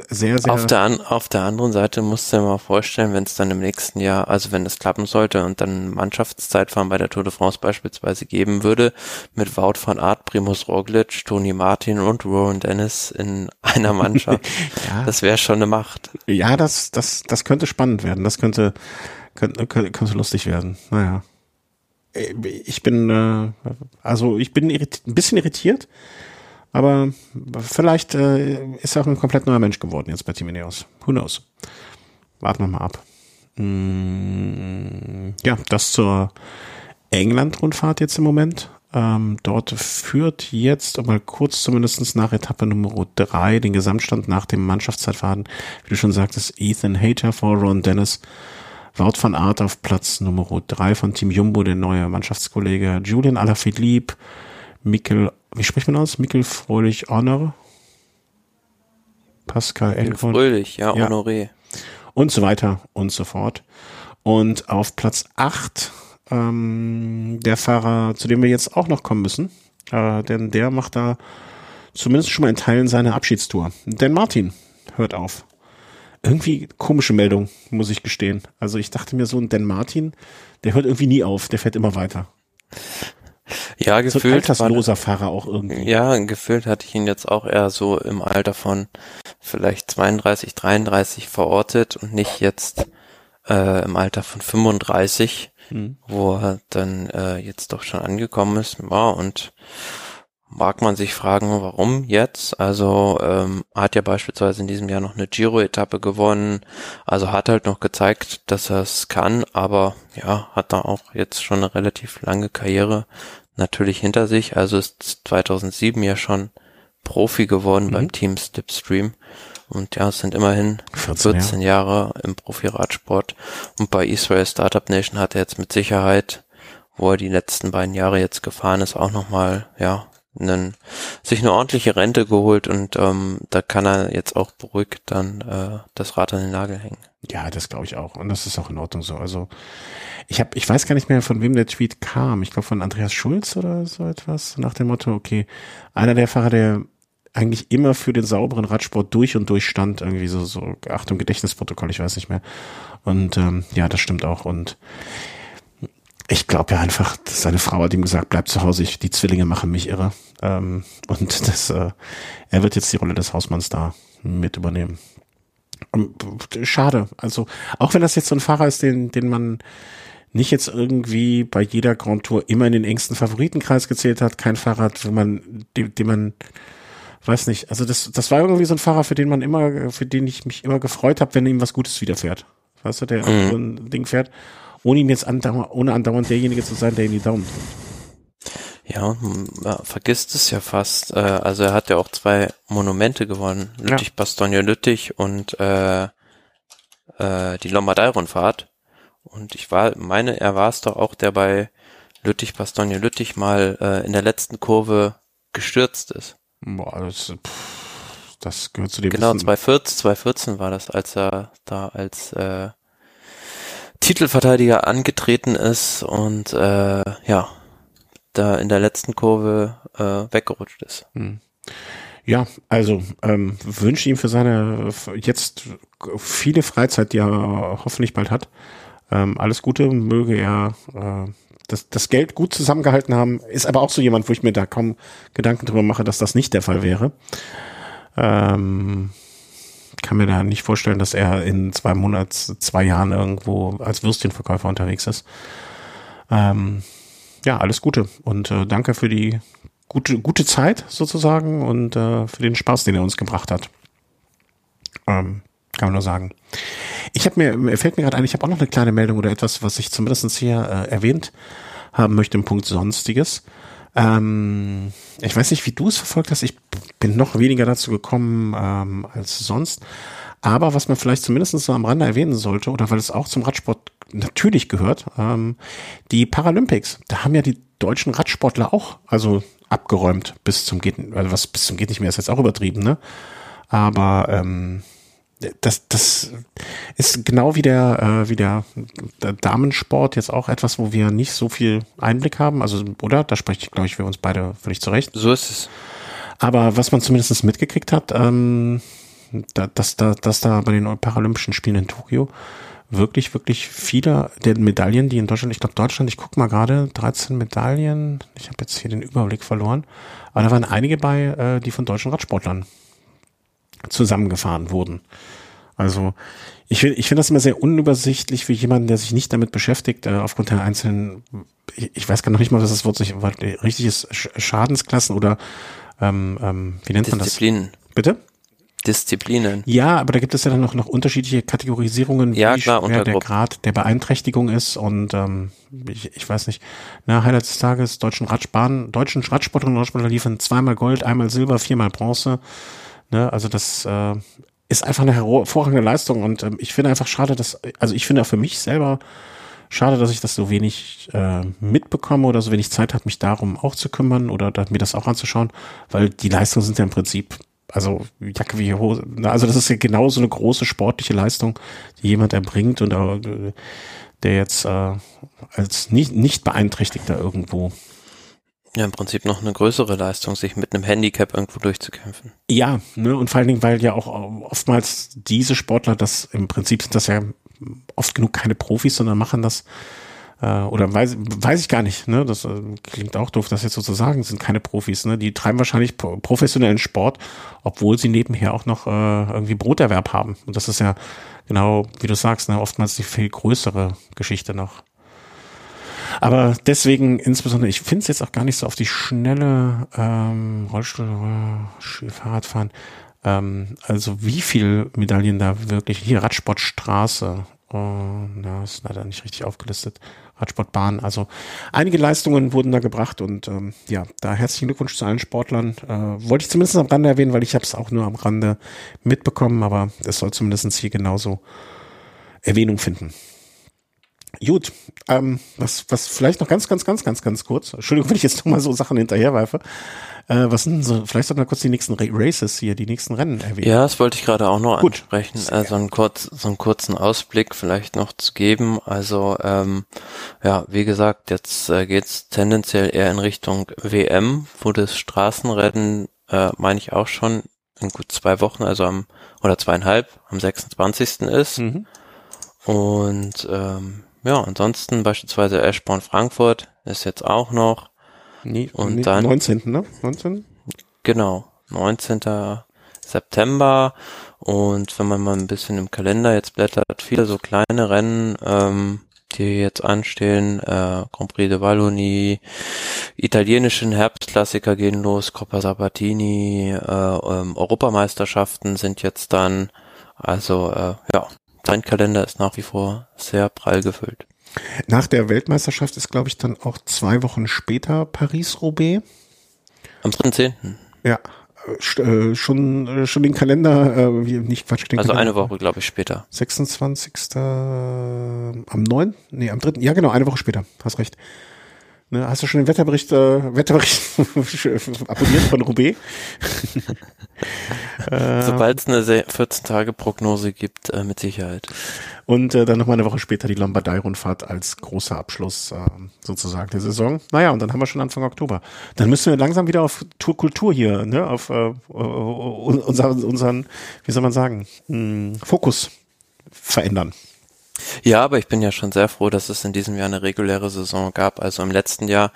Speaker 1: sehr, sehr.
Speaker 2: Auf der, an, auf der anderen Seite musst du dir mal vorstellen, wenn es dann im nächsten Jahr, also wenn es klappen sollte und dann Mannschaftszeitfahren bei der Tour de France beispielsweise geben würde, mit Wout van Aert, Primus Roglic, Toni Martin und Rowan Dennis in einer Mannschaft. ja. Das wäre schon eine Macht.
Speaker 1: Ja, das, das, das könnte spannend werden. Das könnte, könnte, könnte, könnte lustig werden. Naja. Äh, ich bin, äh, also ich bin ein bisschen irritiert aber vielleicht äh, ist er auch ein komplett neuer Mensch geworden jetzt bei Team Ineos. Who knows? Warten wir mal ab. Mm, ja, das zur England-Rundfahrt jetzt im Moment. Ähm, dort führt jetzt, mal kurz zumindest nach Etappe Nummer drei den Gesamtstand nach dem Mannschaftszeitfaden, wie du schon sagtest, Ethan Hater vor Ron Dennis, Wout van Aert auf Platz Nummer drei von Team Jumbo, der neue Mannschaftskollege, Julian Alaphilippe, Mikkel wie spricht man aus? Mikkel Fröhlich Honor. Pascal Enkhorn.
Speaker 2: Fröhlich, ja, ja, Honoré.
Speaker 1: Und so weiter und so fort. Und auf Platz 8 ähm, der Fahrer, zu dem wir jetzt auch noch kommen müssen, äh, denn der macht da zumindest schon mal in Teilen seine Abschiedstour. Denn Martin hört auf. Irgendwie komische Meldung, muss ich gestehen. Also ich dachte mir so, ein Dan Martin, der hört irgendwie nie auf, der fährt immer weiter.
Speaker 2: Ja,
Speaker 1: So ein
Speaker 2: gefühlt. war-
Speaker 1: altersloser Fahrer auch irgendwie.
Speaker 2: Ja, gefühlt hatte ich ihn jetzt auch eher so im Alter von vielleicht 32, 33 verortet und nicht jetzt äh, im Alter von 35,
Speaker 1: Hm.
Speaker 2: wo er dann äh, jetzt doch schon angekommen ist. Ja, und mag man sich fragen, warum jetzt? Also ähm, hat ja beispielsweise in diesem Jahr noch eine Giro-Etappe gewonnen, also hat halt noch gezeigt, dass er es kann, aber ja, hat da auch jetzt schon eine relativ lange Karriere natürlich hinter sich. Also ist 2007 ja schon Profi geworden
Speaker 1: Mhm.
Speaker 2: beim Team Slipstream. Und ja, es sind immerhin
Speaker 1: 14
Speaker 2: 14 Jahre im Profi-Radsport. Und bei Israel Startup Nation hat er jetzt mit Sicherheit, wo er die letzten beiden Jahre jetzt gefahren ist, auch nochmal, ja, einen, sich eine ordentliche Rente geholt und ähm, da kann er jetzt auch beruhigt dann äh, das Rad an den Nagel hängen.
Speaker 1: Ja, das glaube ich auch. Und das ist auch in Ordnung so. Also ich habe, ich weiß gar nicht mehr, von wem der Tweet kam. Ich glaube von Andreas Schulz oder so etwas. Nach dem Motto, okay, einer der Fahrer, der eigentlich immer für den sauberen Radsport durch und durch stand, irgendwie so, so, Achtung, Gedächtnisprotokoll, ich weiß nicht mehr. Und ähm, ja, das stimmt auch. Und ich glaube ja einfach, seine Frau hat ihm gesagt, bleib zu Hause, ich, die Zwillinge machen mich irre. Ähm, und das, äh, er wird jetzt die Rolle des Hausmanns da mit übernehmen. Ähm, Schade. Also, auch wenn das jetzt so ein Fahrer ist, den, den man nicht jetzt irgendwie bei jeder Grand Tour immer in den engsten Favoritenkreis gezählt hat, kein Fahrrad, wo man, den, den man, weiß nicht, also das, das war irgendwie so ein Fahrer, für den man immer, für den ich mich immer gefreut habe, wenn ihm was Gutes widerfährt. Weißt du, der
Speaker 2: Mhm.
Speaker 1: so ein Ding fährt, ohne ihn jetzt andauernd, ohne andauernd derjenige zu sein, der ihm die Daumen drückt.
Speaker 2: Ja, man vergisst es ja fast. Äh, also er hat ja auch zwei Monumente gewonnen.
Speaker 1: Ja.
Speaker 2: Lüttich, Bastogne, Lüttich und äh, äh, die Lombardei-Rundfahrt. Und ich war, meine, er war es doch auch, der bei Lüttich, Bastogne, Lüttich mal äh, in der letzten Kurve gestürzt ist.
Speaker 1: Boah, das, pff, das gehört zu dem
Speaker 2: Genau,
Speaker 1: Wissen.
Speaker 2: 2014, 2014 war das, als er da als äh, Titelverteidiger angetreten ist und äh, ja, da in der letzten Kurve äh, weggerutscht ist.
Speaker 1: Ja, also ähm, wünsche ihm für seine jetzt viele Freizeit, die er hoffentlich bald hat, ähm, alles Gute. Möge er äh, das, das Geld gut zusammengehalten haben. Ist aber auch so jemand, wo ich mir da kaum Gedanken drüber mache, dass das nicht der Fall wäre. Ähm, kann mir da nicht vorstellen, dass er in zwei Monats, zwei Jahren irgendwo als Würstchenverkäufer unterwegs ist. Ähm, ja, alles Gute und äh, danke für die gute, gute Zeit sozusagen und äh, für den Spaß, den er uns gebracht hat. Ähm, kann man nur sagen. Ich habe mir, mir fällt mir gerade ein, ich habe auch noch eine kleine Meldung oder etwas, was ich zumindest hier äh, erwähnt haben möchte im Punkt Sonstiges. Ähm, ich weiß nicht, wie du es verfolgt hast. Ich bin noch weniger dazu gekommen ähm, als sonst. Aber was man vielleicht zumindest so am Rande erwähnen sollte, oder weil es auch zum Radsport natürlich gehört, ähm, die Paralympics. Da haben ja die deutschen Radsportler auch also abgeräumt bis zum geht, also was bis zum geht nicht mehr ist jetzt auch übertrieben, ne? Aber ähm, das, das ist genau wie der, äh, wie der, der Damensport jetzt auch etwas, wo wir nicht so viel Einblick haben. Also, oder? Da spreche ich, glaube ich, für uns beide völlig zurecht.
Speaker 2: So ist es.
Speaker 1: Aber was man zumindest mitgekriegt hat, ähm, da, dass, da, dass da bei den Paralympischen Spielen in Tokio wirklich, wirklich viele der Medaillen, die in Deutschland, ich glaube Deutschland, ich guck mal gerade, 13 Medaillen, ich habe jetzt hier den Überblick verloren, aber da waren einige bei, äh, die von deutschen Radsportlern zusammengefahren wurden. Also ich, find- ich finde das immer sehr unübersichtlich für jemanden, der sich nicht damit beschäftigt, äh, aufgrund der einzelnen, ich, ich weiß gar noch nicht mal, was das Wort sich, was richtig ist, Sch- Schadensklassen oder ähm, ähm, wie nennt man das?
Speaker 2: Disziplinen.
Speaker 1: Bitte?
Speaker 2: Disziplinen.
Speaker 1: Ja, aber da gibt es ja dann noch, noch unterschiedliche Kategorisierungen,
Speaker 2: Ja,
Speaker 1: wie
Speaker 2: klar,
Speaker 1: schwer der. Grad der Beeinträchtigung ist und ähm, ich, ich weiß nicht, na, Highlight des Tages, deutschen Radspahn, deutschen Radsportlerinnen und Radsportler liefern zweimal Gold, einmal Silber, viermal Bronze. Ne, also das äh, ist einfach eine hervorragende Leistung und ähm, ich finde einfach schade, dass, also ich finde auch für mich selber schade, dass ich das so wenig äh, mitbekomme oder so wenig Zeit habe, mich darum auch zu kümmern oder mir das auch anzuschauen, weil die Leistungen sind ja im Prinzip, also Jacke wie Hose, na, also das ist ja genau so eine große sportliche Leistung, die jemand erbringt und äh, der jetzt äh, als nicht, nicht beeinträchtigter irgendwo.
Speaker 2: Ja, im Prinzip noch eine größere Leistung, sich mit einem Handicap irgendwo durchzukämpfen.
Speaker 1: Ja, ne, und vor allen Dingen, weil ja auch oftmals diese Sportler, das im Prinzip sind das ja oft genug keine Profis, sondern machen das äh, oder weiß, weiß ich gar nicht, ne? Das äh, klingt auch doof, das jetzt so zu sagen, sind keine Profis, ne? Die treiben wahrscheinlich professionellen Sport, obwohl sie nebenher auch noch äh, irgendwie Broterwerb haben. Und das ist ja genau, wie du sagst, ne, oftmals die viel größere Geschichte noch. Aber deswegen insbesondere, ich finde es jetzt auch gar nicht so auf die schnelle ähm, Rollstuhl, Fahrradfahren. Ähm, also wie viel Medaillen da wirklich, hier Radsportstraße, Oh, na, ist leider nicht richtig aufgelistet. Radsportbahn. Also einige Leistungen wurden da gebracht und ähm, ja, da herzlichen Glückwunsch zu allen Sportlern. Äh, wollte ich zumindest am Rande erwähnen, weil ich habe es auch nur am Rande mitbekommen, aber es soll zumindest hier genauso Erwähnung finden. Gut, ähm, was, was vielleicht noch ganz, ganz, ganz, ganz, ganz kurz. Entschuldigung, wenn ich jetzt nochmal so Sachen hinterherwerfe. Äh, was sind so, vielleicht sollten wir kurz die nächsten Races hier, die nächsten Rennen erwähnen.
Speaker 2: Ja, das wollte ich gerade auch noch Gut. ansprechen. Also einen, kurz, so einen kurzen Ausblick vielleicht noch zu geben. Also ähm, ja, wie gesagt, jetzt äh, geht's tendenziell eher in Richtung WM, wo das Straßenrennen, äh, meine ich auch schon in gut zwei Wochen, also am oder zweieinhalb, am 26. ist. Mhm. Und ähm, ja, ansonsten beispielsweise Eschborn Frankfurt ist jetzt auch noch.
Speaker 1: Nee, und nee, dann 19. Ne? 19.
Speaker 2: Genau, 19. September. Und wenn man mal ein bisschen im Kalender jetzt blättert, viele so kleine Rennen, ähm, die jetzt anstehen, äh, Grand Prix de Wallonie, italienischen Herbstklassiker gehen los, Coppa Sabatini, äh, ähm, Europameisterschaften sind jetzt dann, also äh, ja, sein Kalender ist nach wie vor sehr prall gefüllt.
Speaker 1: Nach der Weltmeisterschaft ist, glaube ich, dann auch zwei Wochen später Paris-Roubaix.
Speaker 2: Am 3.10.
Speaker 1: Ja, äh, schon, äh, schon den Kalender, äh, nicht Quatsch, den
Speaker 2: Also
Speaker 1: Kalender,
Speaker 2: eine Woche, glaube ich, später.
Speaker 1: 26. am 9. Nee, am 3. Ja, genau, eine Woche später. Hast recht. Ne, hast du schon den Wetterbericht, äh, Wetterbericht abonniert von Roubaix?
Speaker 2: Äh, Sobald es eine 14-Tage-Prognose gibt, äh, mit Sicherheit.
Speaker 1: Und äh, dann nochmal eine Woche später die Lombardei-Rundfahrt als großer Abschluss äh, sozusagen der Saison. Naja, und dann haben wir schon Anfang Oktober. Dann müssen wir langsam wieder auf Tourkultur hier, ne, auf äh, unseren, unseren, wie soll man sagen, mh, hm, Fokus verändern.
Speaker 2: Ja, aber ich bin ja schon sehr froh, dass es in diesem Jahr eine reguläre Saison gab. Also im letzten Jahr,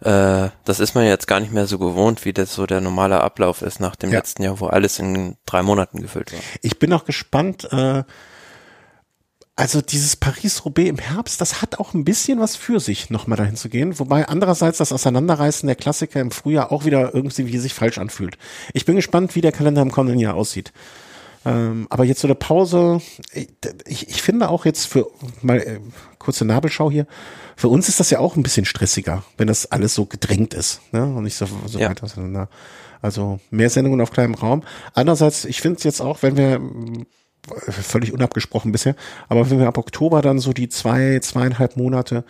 Speaker 2: äh, das ist man jetzt gar nicht mehr so gewohnt, wie das so der normale Ablauf ist nach dem ja. letzten Jahr, wo alles in drei Monaten gefüllt war.
Speaker 1: Ich bin auch gespannt. Äh, also dieses Paris-Roubaix im Herbst, das hat auch ein bisschen was für sich, nochmal dahin zu gehen. Wobei andererseits das Auseinanderreißen der Klassiker im Frühjahr auch wieder irgendwie sich falsch anfühlt. Ich bin gespannt, wie der Kalender im kommenden Jahr aussieht. Ähm, aber jetzt so eine Pause, ich, ich finde auch jetzt für mal äh, kurze Nabelschau hier, für uns ist das ja auch ein bisschen stressiger, wenn das alles so gedrängt ist ne? und nicht so, so ja. weit auseinander. Also mehr Sendungen auf kleinem Raum. Andererseits, ich finde es jetzt auch, wenn wir äh, völlig unabgesprochen bisher, aber wenn wir ab Oktober dann so die zwei, zweieinhalb Monate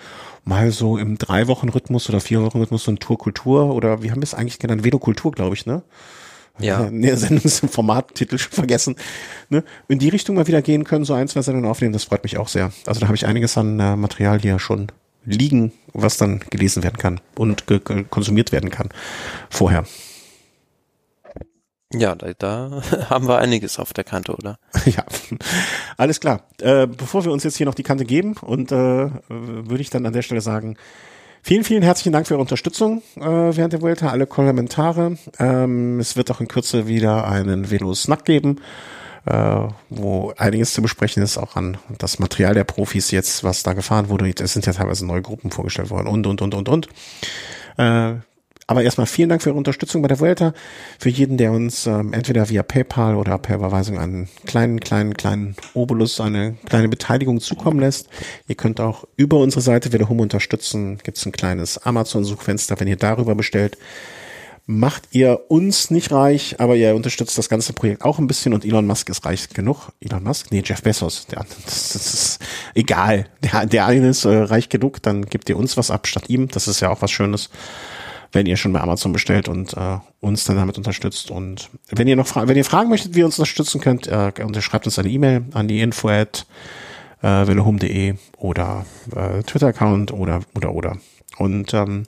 Speaker 1: mal so im drei Wochen Rhythmus oder vier Wochen Rhythmus so ein Tourkultur oder wie haben wir es eigentlich genannt? Velokultur, glaube ich, ne?
Speaker 2: Ja.
Speaker 1: nee, Sendungsformat-Titel schon vergessen, ne, in die Richtung mal wieder gehen können, so ein, zwei Sendungen aufnehmen, das freut mich auch sehr. Also da habe ich einiges an äh, Material hier schon liegen, was dann gelesen werden kann und konsumiert werden kann vorher.
Speaker 2: Ja, da, da haben wir einiges auf der Kante, oder?
Speaker 1: ja, alles klar. Äh, bevor wir uns jetzt hier noch die Kante geben und äh, würde ich dann an der Stelle sagen, Vielen, vielen herzlichen Dank für Ihre Unterstützung äh, während der Vuelta, alle Kommentare. Ähm, es wird auch in Kürze wieder einen Velo-Snack geben, äh, wo einiges zu besprechen ist, auch an das Material der Profis jetzt, was da gefahren wurde. Es sind ja teilweise neue Gruppen vorgestellt worden und, und, und, und, und. Äh, aber erstmal vielen Dank für Ihre Unterstützung bei der Vuelta. Für jeden, der uns ähm, entweder via PayPal oder per Überweisung einen kleinen, kleinen, kleinen Obolus, eine kleine Beteiligung zukommen lässt. Ihr könnt auch über unsere Seite wieder Home unterstützen. Gibt es ein kleines Amazon-Suchfenster, wenn ihr darüber bestellt. Macht ihr uns nicht reich, aber ihr unterstützt das ganze Projekt auch ein bisschen und Elon Musk ist reich genug. Elon Musk? Nee, Jeff Bezos. Der, das, das ist egal. Der, der eine ist äh, reich genug, dann gebt ihr uns was ab statt ihm. Das ist ja auch was Schönes wenn ihr schon bei Amazon bestellt und äh, uns dann damit unterstützt. Und wenn ihr noch Fra wenn ihr fragen möchtet, wie ihr uns unterstützen könnt, äh, schreibt uns eine E-Mail an die info at äh, vellohome.de oder äh, Twitter-Account oder oder oder. Und ähm,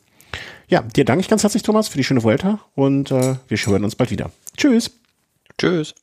Speaker 1: ja, dir danke ich ganz herzlich, Thomas, für die schöne Vuelta und äh, wir hören uns bald wieder. Tschüss.
Speaker 2: Tschüss.